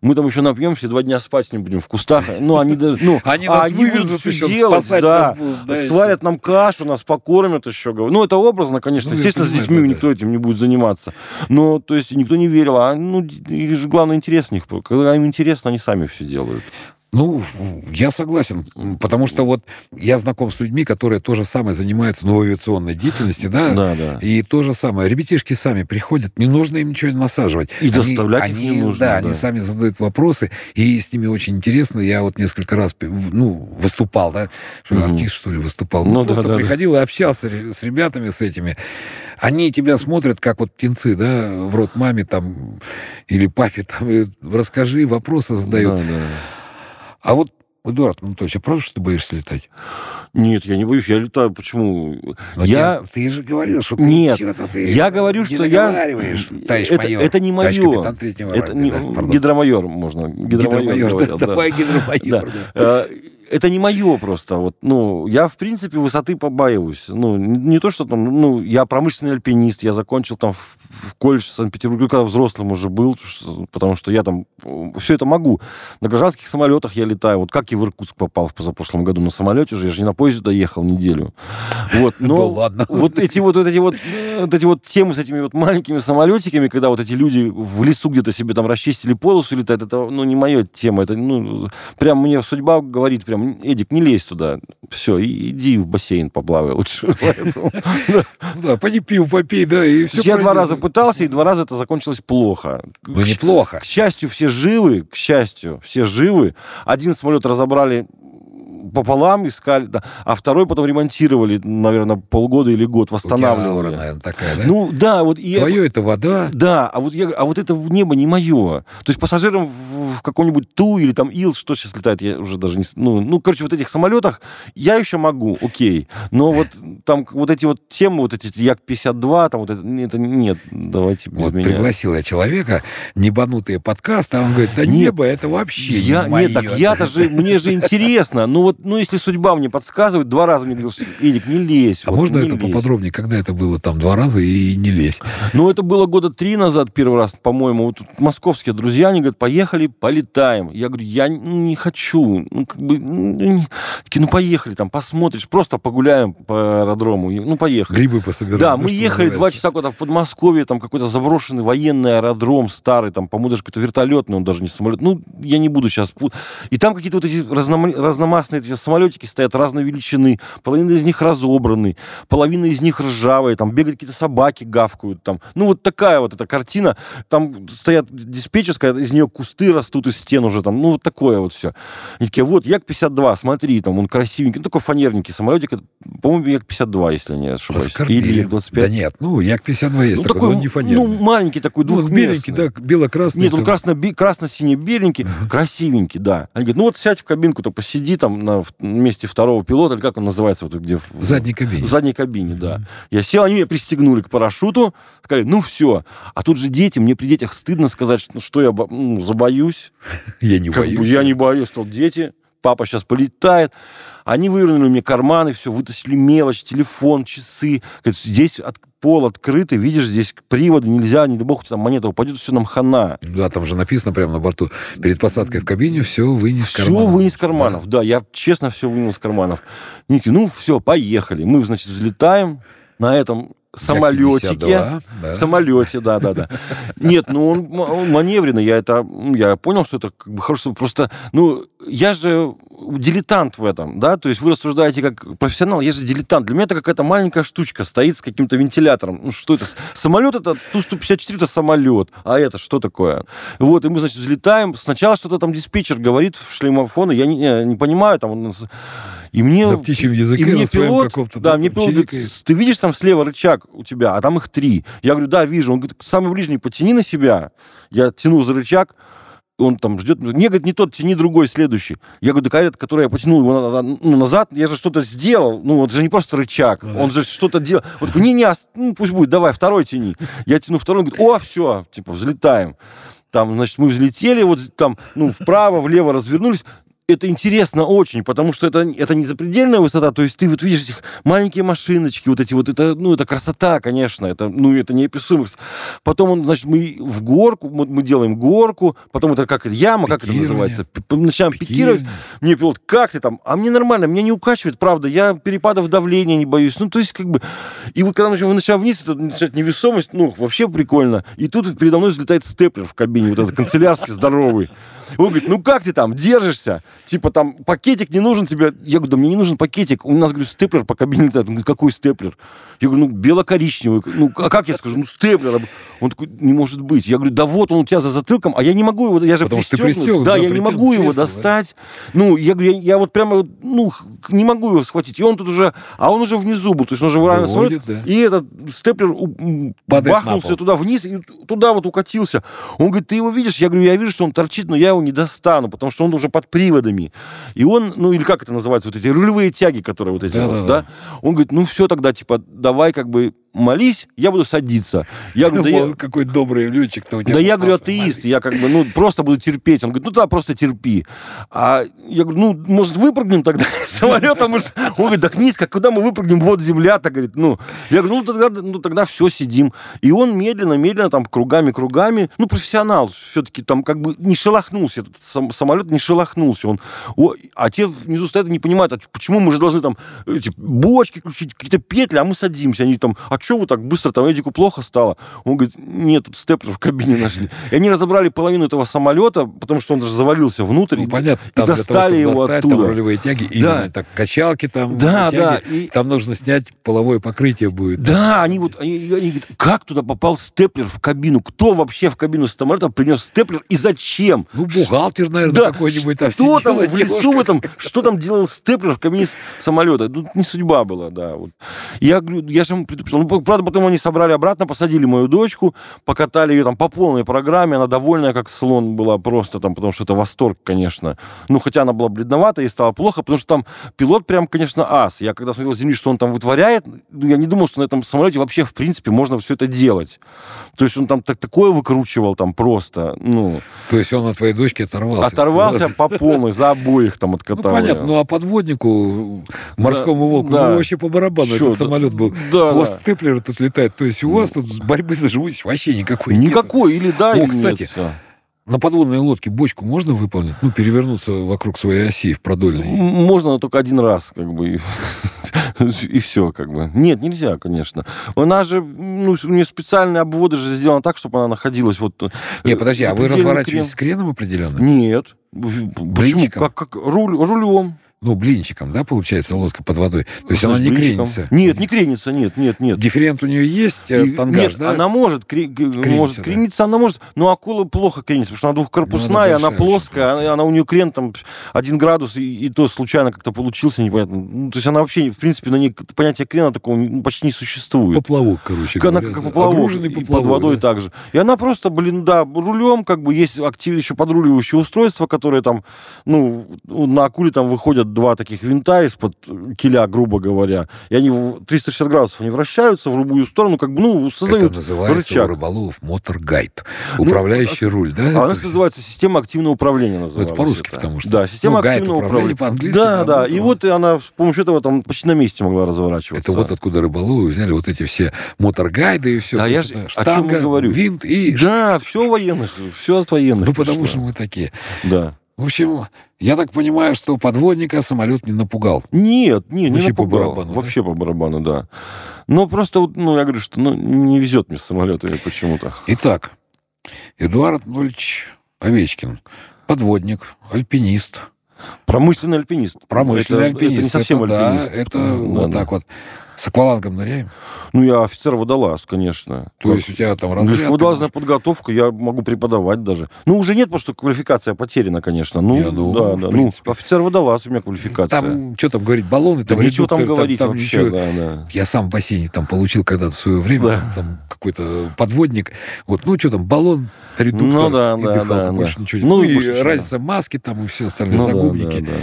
Мы там еще напьемся, два дня спать с ним будем в кустах. Ну, они, ну, Они а нас вывезут будут всё еще, делать, да. будут, да, Сварят нам кашу, нас покормят еще. Ну, это образно, конечно. Ну, Естественно, с понимаю, детьми да, да. никто этим не будет заниматься. Но, то есть, никто не верил. А, ну, их же главное интерес у них. Когда им интересно, они сами все делают. Ну, я согласен, потому что вот я знаком с людьми, которые то же самое занимаются ну, авиационной деятельностью, да, Да, да. и то же самое. Ребятишки сами приходят, не нужно им ничего насаживать. И Они- доставлять их они, не нужно, Да, да. они сами задают вопросы, и с ними очень интересно. Я вот несколько раз ну, выступал, да, что Мгм. артист, что ли, выступал. Ну Ну, да, просто да, да. приходил и общался с ребятами, с этими. Они тебя смотрят, как вот птенцы, да, в рот маме там или папе, там, и расскажи, вопросы задают. Да, да. А вот, Эдуард Анатольевич, а правда, что ты боишься летать? Нет, я не боюсь, я летаю. Почему? Но я... тебе- ты же говорил, что ты Нет, чего-то ты я говорю, не что я... товарищ это, майор. это не мое. Это не... да, пардон. Гидромайор можно. Гидромайор, Гидромайор, да, да. давай гидромайор. Да. да. Это не мое просто. Вот, ну, я, в принципе, высоты побаиваюсь. Ну, не то, что там, ну, я промышленный альпинист, я закончил там в, в колледж в Санкт-Петербурге, когда взрослым уже был, потому что я там все это могу. На гражданских самолетах я летаю. Вот как я в Иркутск попал в позапрошлом году на самолете уже, я же не на поезде доехал неделю. Вот, но Да ладно. вот эти вот, вот эти вот, вот эти вот темы с этими вот маленькими самолетиками, когда вот эти люди в лесу где-то себе там расчистили полосу летают, это, ну, не моя тема. Это, ну, прям мне судьба говорит, прям, Эдик, не лезь туда. Все, иди в бассейн поплавай лучше. Ну Да, поди пиво попей, да, и все Я два раза пытался, и два раза это закончилось плохо. Ну, неплохо. К счастью, все живы, к счастью, все живы. Один самолет разобрали пополам, искали, да, а второй потом ремонтировали, наверное, полгода или год, тебя аура, восстанавливали. наверное, такая, да? Ну, да, вот... и я- Твое это вода. да, а вот, я, а вот это в небо не мое. То есть пассажирам в, в каком-нибудь Ту или там Ил, что сейчас летает, я уже даже не... Ну, ну, короче, вот этих самолетах я еще могу, окей. Но вот там вот эти вот темы, вот эти Як-52, там вот это, это нет, давайте без Вот меня. пригласил я человека, небанутые подкасты, а он говорит, да Нет, небо это вообще Я, не мое. нет, так я-то же, мне же интересно. Ну вот, ну если судьба мне подсказывает, два раза мне говорил, Эдик, не лезь. А вот, можно это лезь». поподробнее, когда это было там два раза и не лезь? Ну, это было года три назад первый раз, по-моему. Вот тут московские друзья, они говорят, поехали, полетаем. Я говорю, я не хочу. Ну, как бы, ну, такие, ну, поехали, там, посмотришь, просто погуляем по аэродрому. Ну, поехали. Грибы пособирать. Да, ну, мы ехали два часа куда-то в Подмосковье, там какой-то заброшенный военный аэродром старый, там, по-моему, даже какой-то вертолетный, он даже не самолет. Ну, я не буду сейчас... И там какие-то вот эти разном- разномастные эти самолетики стоят разной величины, половина из них разобраны, половина из них ржавые, там бегают какие-то собаки, гавкают, там. Ну, вот такая вот эта картина. Там стоят диспетчерская, из нее кусты растут из стен уже, там, ну, вот такое вот все. И такие, вот, Як-52, смотри, там, он красивенький, ну, такой фанерненький самолетик, по-моему, Як-52, если не ошибаюсь. Оскорбили. Или Як-25. Да нет, ну, Як-52 есть Ну, такой, такой, но не фанерный. ну, маленький такой, Ну, двухместный. беленький, да, бело-красный. Нет, он там. красно, красивенький, да. Они говорят, ну вот сядь в кабинку, то посиди там на в- месте второго пилота, или как он называется, вот где в, В задней кабине. в задней кабине, да. Я сел, они меня пристегнули к парашюту, сказали, ну все. А тут же дети, мне при детях стыдно сказать, что, что я ну, забоюсь. Я не Как боюсь. бы я не боюсь, что дети папа сейчас полетает. Они вывернули мне карманы, все, вытащили мелочь, телефон, часы. Говорят, здесь от, пол открытый, видишь, здесь приводы, нельзя, не дай бог, там монета упадет, все нам хана. Да, там же написано прямо на борту, перед посадкой в кабине все вынес из карманов. Все вынес карманов, да. да, я честно все вынес карманов. Ники, ну все, поехали. Мы, значит, взлетаем на этом самолетике. Да. Самолете, да, да, да. Нет, ну он, он маневренный, я это, я понял, что это как бы хорошо. Просто, ну, я же дилетант в этом, да, то есть вы рассуждаете как профессионал, я же дилетант. Для меня это какая-то маленькая штучка стоит с каким-то вентилятором. Ну, что это? Самолет это Ту-154, это самолет. А это что такое? Вот, и мы, значит, взлетаем. Сначала что-то там диспетчер говорит в шлемофоне, я не, не, не понимаю, там он и мне... На птичьем языке, и мне пилот, да, мне пилот говорит, ты видишь там слева рычаг у тебя, а там их три. Я говорю, да, вижу. Он говорит, самый ближний потяни на себя. Я тяну за рычаг, он там ждет. Не, говорит, не тот, тяни другой, следующий. Я говорю, да этот, который я потянул его ну, назад, я же что-то сделал. Ну, это же не просто рычаг, он же что-то делал. Он такой, не-не, ну, пусть будет, давай, второй тяни. Я тяну второй, он говорит, о, все, типа, взлетаем. Там, значит, мы взлетели, вот там, ну, вправо, влево развернулись это интересно очень, потому что это, это не запредельная высота, то есть ты вот видишь этих маленькие машиночки, вот эти вот, это, ну, это красота, конечно, это, ну, это неописуемо. Потом, он, значит, мы в горку, мы, мы делаем горку, потом это как яма, как это называется, начинаем пикировать. Мне пилот, как ты там? А мне нормально, меня не укачивает, правда, я перепадов давления не боюсь. Ну, то есть, как бы, и вот когда мы начинаем вниз, это начинает невесомость, ну, вообще прикольно. И тут передо мной взлетает степлер в кабине, вот этот канцелярский, здоровый. Он говорит, ну как ты там, держишься? Типа там пакетик не нужен тебе. Я говорю, да мне не нужен пакетик. У нас, говорю, степлер по кабине летает. Он говорит, какой степлер? Я говорю, ну бело-коричневый. Ну а как я скажу? Ну степлер. Он такой, не может быть. Я говорю, да вот он у тебя за затылком, а я не могу его, я же Потому что ты пристегнут. Да, я не могу его достать. Ну, я говорю, я, вот прямо, ну, не могу его схватить. И он тут уже, а он уже внизу был. То есть он уже Выводит, да. И этот степлер бахнулся туда вниз и туда вот укатился. Он говорит, ты его видишь? Я говорю, я вижу, что он торчит, но я его не достану, потому что он уже под приводами. И он, ну, или как это называется, вот эти рулевые тяги, которые вот эти да, вот, да, да. Он говорит, ну, все тогда, типа, давай как бы молись, я буду садиться. Я говорю, да я... Какой добрый летчик-то у тебя. Да я говорю, атеист, я как бы, ну, просто буду терпеть. Он говорит, ну да, просто терпи. А я говорю, ну, может, выпрыгнем тогда с самолета? Он говорит, так низко, куда мы выпрыгнем? Вот земля-то, говорит, ну. Я говорю, ну тогда, ну, тогда все, сидим. И он медленно, медленно, там, кругами-кругами, ну, профессионал, все-таки там как бы не шелохнулся, этот самолет не шелохнулся. Он, о, а те внизу стоят и не понимают, а почему мы же должны там эти бочки включить, какие-то петли, а мы садимся. Они там, а что вы так быстро, там Эдику плохо стало? Он говорит, нет, тут степлер в кабине нашли. И они разобрали половину этого самолета, потому что он даже завалился внутрь. Ну, понятно. И достали того, его достать, оттуда. Там рулевые тяги, да. так, качалки там, да, тяги, да. И... Там нужно снять половое покрытие будет. Да, они вот, они, они говорят, как туда попал степлер в кабину? Кто вообще в кабину самолета принес степлер и зачем? Ну, бухгалтер, наверное, да. какой-нибудь. Там что там в лесу в этом, что там делал степлер в кабине самолета? Тут не судьба была, да. Вот. Я говорю, я же ему предупреждал. Ну, правда, потом они собрали обратно, посадили мою дочку, покатали ее там по полной программе, она довольная, как слон была просто там, потому что это восторг, конечно. Ну, хотя она была бледновата, и стало плохо, потому что там пилот прям, конечно, ас. Я когда смотрел с земли, что он там вытворяет, ну, я не думал, что на этом самолете вообще, в принципе, можно все это делать. То есть он там так, такое выкручивал там просто, ну... То есть он от твоей дочки оторвался? Оторвался по полной, за обоих там откатал. Ну, понятно, ну а подводнику, морскому волку, ну вообще по барабану этот самолет был. Да, Хвост да. Степлера тут летает. То есть у вас тут борьбы за живучесть вообще никакой Никакой, нет. или да, О, или кстати, нет. На подводной лодке бочку можно выполнить? Ну, перевернуться вокруг своей оси в продольной? Можно, но только один раз, как бы, и, и все, как бы. Нет, нельзя, конечно. Она же, ну, у нее специальные обводы же сделаны так, чтобы она находилась вот... Не, подожди, а вы разворачиваетесь крен... с креном определенно? Нет. Почему? Как, как руль, рулем ну, блинчиком, да, получается, лодка под водой. То есть она не блинчиком. кренится. Нет, не кренится, нет, нет, нет. Дифферент у нее есть, э, И, тангаж, нет, да? она может, кре- кренится, может да. крениться, она может, но акула плохо кренится, потому что она двухкорпусная, ну, она, она плоская, она, она у нее крен там один градус, и, и то случайно как-то получился, непонятно. Ну, то есть она вообще, в принципе, на ней понятие крена такого ну, почти не существует. Поплавок, короче она, говоря. Как поплавок, и поплавок, под водой да. также. И она просто, блин, да, рулем, как бы есть актив, еще подруливающее устройство, которое там, ну, на акуле там выходят вот два таких винта из-под киля, грубо говоря, и они в 360 градусов они вращаются в любую сторону, как бы, ну, создают Это называется рычаг. у рыболовов мотор-гайд, ну, управляющий ну, руль, да? А у нас называется система активного управления, называется. Ну, это по-русски, потому что... Да, система ну, активного управления. по-английски. Да, да, и вот она с помощью этого там почти на месте могла разворачиваться. Это вот откуда рыболовы взяли вот эти все мотор-гайды и все. Да, я же штанга, о чем говорю. винт и... Да, все военных, все от военных. Ну, потому что мы такие. Да. В общем, я так понимаю, что подводника самолет не напугал. Нет, не, не напугал. по барабану. Вообще да? по барабану, да. Но просто, ну, я говорю, что ну, не везет мне с самолетами почему-то. Итак, Эдуард Нольевич Овечкин. Подводник, альпинист. Промышленный альпинист. Промышленный это, альпинист. Это не совсем это, альпинист. Да, это да, вот да. так вот. С аквалангом ныряем? Ну, я офицер-водолаз, конечно. То как... есть у тебя там разряд? Водолазная подготовка, я могу преподавать даже. Ну, уже нет, потому что квалификация потеряна, конечно. Ну, не, ну да, да. Ну, офицер-водолаз у меня квалификация. Там, что там говорить, баллоны? Там да ничего там говорить там, вообще, ничего... да, да. Я сам в бассейне там получил когда-то в свое время, да. там какой-то подводник. Вот, ну, что там, баллон, редуктор ну, да, и да, дыхалка, да, больше да. ничего. Ну, ну и разница маски там и все остальное, ну, загубники. Да, да, да.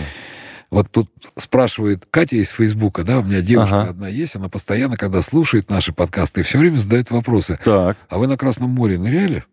Вот тут спрашивает Катя из Фейсбука, да, у меня девушка ага. одна есть, она постоянно, когда слушает наши подкасты, все время задает вопросы. Так. А вы на Красном море ныряли?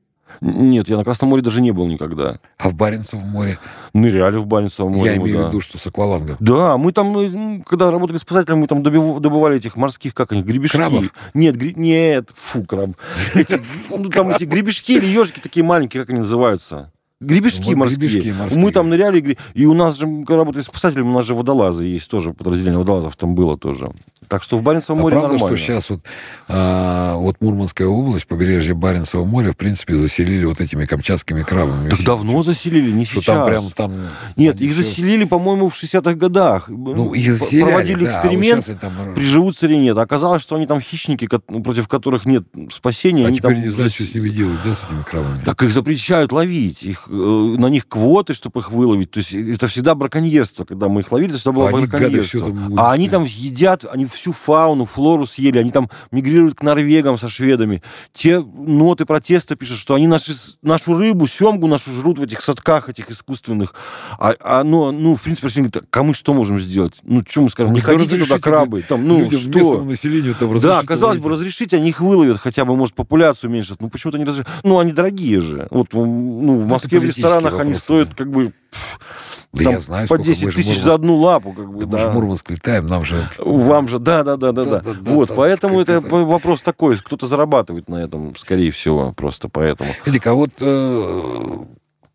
Нет, я на Красном море даже не был никогда. А в Баренцевом море? Ныряли в Баренцевом море. Я имею да. в виду, что с аквалангом. Да, мы там, когда работали спасателями, мы там добывали этих морских, как они, гребешки. Крабов? Нет, гри... нет, фу, краб. Ну, там эти гребешки или ежики такие маленькие, как они называются? Гребешки вот морские. Гребешки морские. Мы там ныряли, и у нас же, когда работали спасателями, у нас же водолазы есть тоже, подразделение водолазов там было тоже. Так что в Баренцевом а море правда, нормально. что сейчас вот, а, вот Мурманская область, побережье Баренцева моря, в принципе, заселили вот этими камчатскими крабами. Так давно заселили, не что сейчас. Там прям, там, Нет, их все... заселили, по-моему, в 60-х годах. Ну, их заселяли, Проводили да, эксперимент, а вот там... приживутся или нет. Оказалось, что они там хищники, против которых нет спасения. А теперь там... не знают, что с ними делать, да, с этими крабами? Так их запрещают ловить. Их, э, на них квоты, чтобы их выловить. То есть это всегда браконьерство. Когда мы их ловили, это всегда было а браконьерство. Они, а они там едят, они всю фауну, флору съели, они там мигрируют к норвегам со шведами. Те ноты протеста пишут, что они наши, нашу рыбу, семгу нашу жрут в этих садках этих искусственных. А, а ну, ну, в принципе, а мы что можем сделать? Ну, что мы скажем? Не ходите туда крабы. Там, ну, что? населению там Да, казалось бы, разрешить, они их выловят, хотя бы, может, популяцию уменьшат. Ну, почему-то не разрешат. Ну, они дорогие же. Вот ну, в Москве в ресторанах они стоят как бы... Да там я знаю, по 10 тысяч Мурманск... за одну лапу. Как бы, да, да. Мы же Мурманск летаем, нам же... Вам же, да, да, да, да, да. да. Вот, да, поэтому это, это вопрос такой, кто-то зарабатывает на этом, скорее всего, просто поэтому. Эдик, а вот э,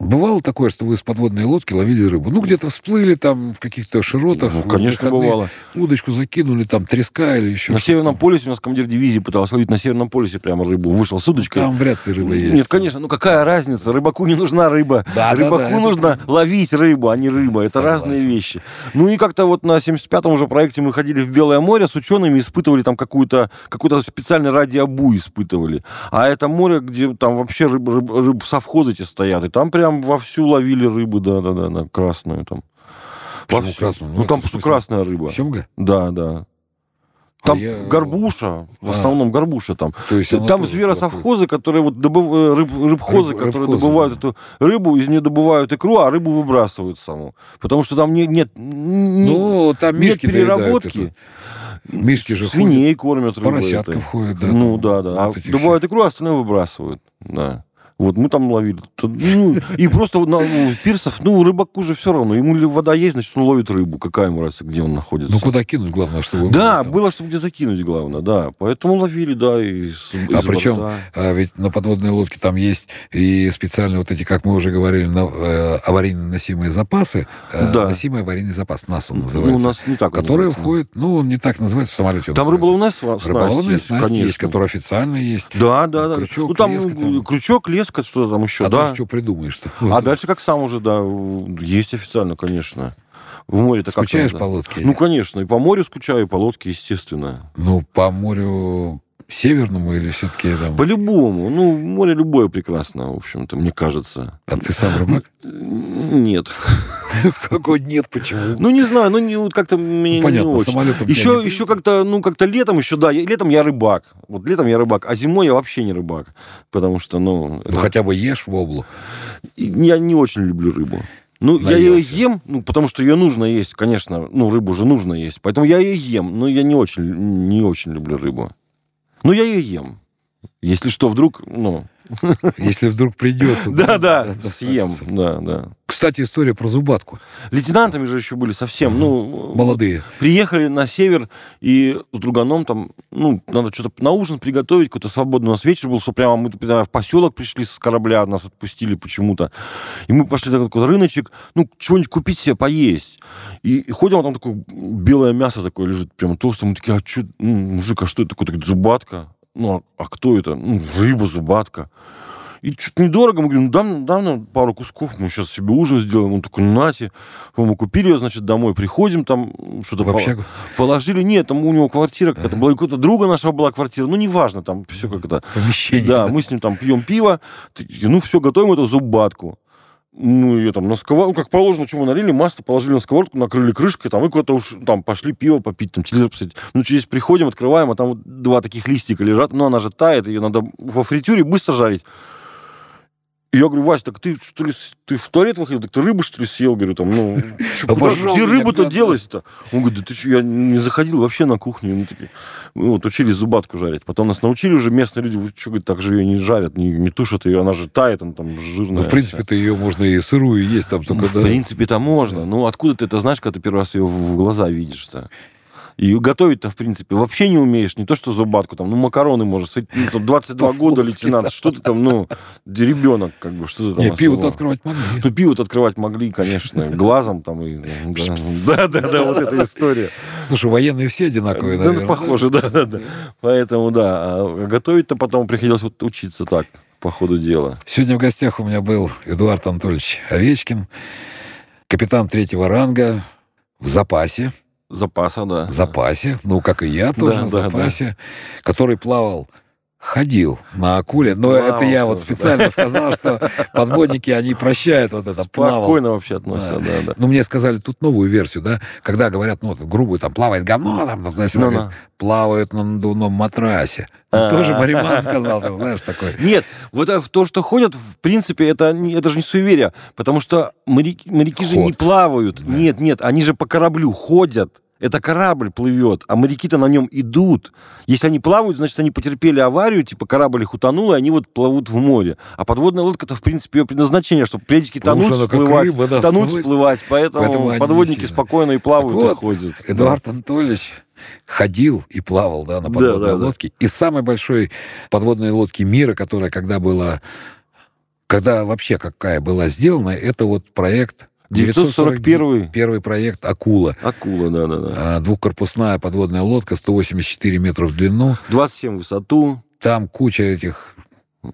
Бывало такое, что вы с подводной лодки ловили рыбу? Ну, где-то всплыли там в каких-то широтах. Ну, конечно, бывало. Удочку закинули, там треска или еще На Северном полюсе у нас командир дивизии пытался ловить на Северном полюсе прямо рыбу. Вышел с удочкой. Там вряд ли рыба есть. Нет, конечно. Ну, какая разница? Рыбаку не нужна рыба. Да, Рыбаку да, да, нужно это... ловить рыбу, а не рыба. Это Согласен. разные вещи. Ну, и как-то вот на 75-м уже проекте мы ходили в Белое море с учеными, испытывали там какую-то какой-то специальный радиобуй испытывали. А это море, где там вообще рыб, рыб, рыб совхозы эти стоят. И там прям вовсю ловили рыбы, да, да, да, да красную там. Почему красную? Ну, ну там что красная рыба. Семга? Да, да. Там а я... горбуша, в а. основном горбуша там. То есть там зверосовхозы, которые вот добыв... Э, рыб... рыбхозы, Рыб... которые рыбхозы, добывают да. эту рыбу, из нее добывают икру, а рыбу выбрасывают саму. Потому что там не, нет, ну, там нет переработки. Мишки же Свиней ходят. кормят рыбой. Поросятков ходят, да. Ну, да, да. А добывают икру, а остальное выбрасывают. Да. Вот мы там ловили. Ну, и просто на ну, пирсов, ну, рыбаку же все равно. Ему вода есть, значит, он ловит рыбу. Какая ему разница, где он находится. Ну, куда кинуть, главное, чтобы... Да, было, было чтобы где закинуть, главное, да. Поэтому ловили, да, из, А из причем, а, ведь на подводной лодке там есть и специальные вот эти, как мы уже говорили, на, э, аварийно-носимые запасы. Э, да. Носимый аварийный запас, НАС он называется. Ну, у нас не так Который входит, ну, он не так называется в самолете. Там рыболовная снасть Рыболовная снасть есть, которая официально есть. Да, да, да. Крючок, ну, там, леска, там... крючок, леска, что там еще, а да. что придумаешь-то? А дальше как сам уже, да, есть официально, конечно. В море-то Скучаешь по лодке? Ну, конечно. И по морю скучаю, и по лодке, естественно. Ну, по морю северному или все-таки там... По-любому. Ну, море любое прекрасно, в общем-то, мне кажется. А ты сам рыбак? Нет. Какой нет, почему? Ну, не знаю, ну, не, вот как-то мне ну, Понятно, не очень. самолетом Еще, еще как-то, ну, как-то летом еще, да, я, летом я рыбак. Вот летом я рыбак, а зимой я вообще не рыбак. Потому что, ну... Ну, это... хотя бы ешь в облу. Я не очень люблю рыбу. Ну, наелся. я ее ем, ну, потому что ее нужно есть, конечно. Ну, рыбу же нужно есть. Поэтому я ее ем, но я не очень, не очень люблю рыбу. Ну, я ее ем. Если что, вдруг, ну... Если вдруг придется. Да, да, съем, да, да. Кстати, история про зубатку. Лейтенантами же еще были совсем, ну... Молодые. Приехали на север, и с друганом там, ну, надо что-то на ужин приготовить, какой-то свободный у нас вечер был, что прямо мы в поселок пришли с корабля, нас отпустили почему-то. И мы пошли на такой рыночек, ну, чего-нибудь купить себе поесть. И, и ходим, а там такое белое мясо такое лежит, прямо толстое. Мы такие, а что, ну, мужик, а что это такое? Зубатка ну, а, а кто это? Ну, рыба, зубатка. И что-то недорого. Мы говорим, ну, дам, дам нам пару кусков, мы сейчас себе ужин сделаем. Он такой, ну, нате. Мы купили ее, значит, домой, приходим, там что-то по- положили. Нет, там у него квартира какая-то была, какого-то друга нашего была квартира. Ну, неважно, там все как это. Помещение. Да, мы с ним там пьем пиво. Ну, все, готовим эту зубатку. Ну, ее там на сковородку, ну, как положено, чему налили, масло положили на сковородку, накрыли крышкой, там, и куда-то уж там пошли пиво попить, там, телевизор посмотреть. Ну, через приходим, открываем, а там вот два таких листика лежат, но она же тает, ее надо во фритюре быстро жарить. И я говорю, Вася, так ты что ли, ты в туалет выходил, так ты рыбу что ли съел? Говорю, там, ну, где рыба-то делась-то? Он говорит, да ты что, я не заходил вообще на кухню. Мы такие, мы вот учились зубатку жарить. Потом нас научили уже местные люди, вы что, говорит, так же ее не жарят, не, не тушат ее, она же тает, она там жирная. Ну, в принципе-то ее можно и сырую есть там только, ну, В принципе-то можно. Ну, откуда ты это знаешь, когда ты первый раз ее в глаза видишь-то? И готовить-то, в принципе, вообще не умеешь. Не то, что зубатку, там, ну, макароны, может, ну, 22 года лейтенант, что ты там, ну, ребенок, как бы, что ты там. Не, пиво-то открывать могли. Ну, пиво-то открывать могли, конечно, глазом там. И, да, да, да, вот эта история. Слушай, военные все одинаковые, да? Да, похоже, да, да, да. Поэтому, да, а готовить-то потом приходилось вот учиться так, по ходу дела. Сегодня в гостях у меня был Эдуард Анатольевич Овечкин, капитан третьего ранга в запасе. Запаса, да. В запасе, ну, как и я тоже да, в запасе, да. который плавал ходил на акуле, но Плавал это я вот специально да. сказал, что подводники, они прощают вот это. Спокойно плавал. вообще относятся, да. да, да. Ну, мне сказали тут новую версию, да, когда говорят, ну, вот, грубую, там, плавает говно, там, ну, знаешь, говорят, плавают на надувном матрасе. А. Тоже Мариман сказал, ты знаешь, такой. Нет, вот то, что ходят, в принципе, это, это же не суеверие, потому что моряки, моряки же не плавают. Нет, нет, они же по кораблю ходят. Это корабль плывет, а моряки-то на нем идут. Если они плавают, значит, они потерпели аварию, типа корабль их утонул, и они вот плывут в море. А подводная лодка-то, в принципе, ее предназначение, чтобы периодически тонуть, всплывать, рыба, да, тонуть, всплывать. всплывать. Поэтому, Поэтому подводники спокойно и плавают, так вот, и ходят. Эдуард да. Анатольевич ходил и плавал да, на подводной да, да, лодке. Да. И самой большой подводной лодки мира, которая когда была когда вообще какая была сделана, это вот проект 941 первый проект «Акула». «Акула», да-да-да. А, двухкорпусная подводная лодка, 184 метра в длину. 27 в высоту. Там куча этих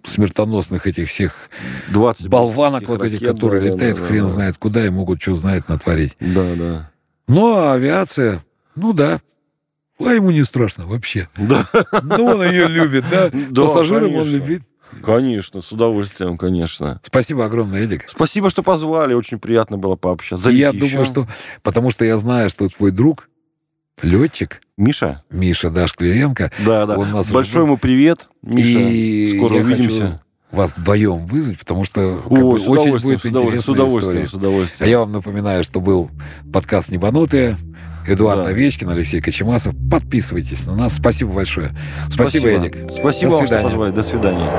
смертоносных этих всех 20 болванок, вот этих, которые да, летают, да, хрен да, знает куда и могут что знает натворить. Да, да. Но авиация, ну да, а ему не страшно вообще. Да. Ну, он ее любит, да? да Пассажирам он любит. Конечно, с удовольствием, конечно. Спасибо огромное, Эдик. Спасибо, что позвали. Очень приятно было пообщаться. Зовите я еще. думаю, что... Потому что я знаю, что твой друг, летчик... Миша? Миша Дашклеренко. Да, да. Он нас Большой ему привет, Миша. И Скоро увидимся. вас вдвоем вызвать, потому что О, бы, очень будет интересная с удовольствием, история. С удовольствием. А я вам напоминаю, что был подкаст «Небанутые». Эдуард да. Овечкин, Алексей Кочемасов. Подписывайтесь на нас. Спасибо большое. Спасибо, Спасибо. Эдик. Спасибо До вам, что позвали. До свидания.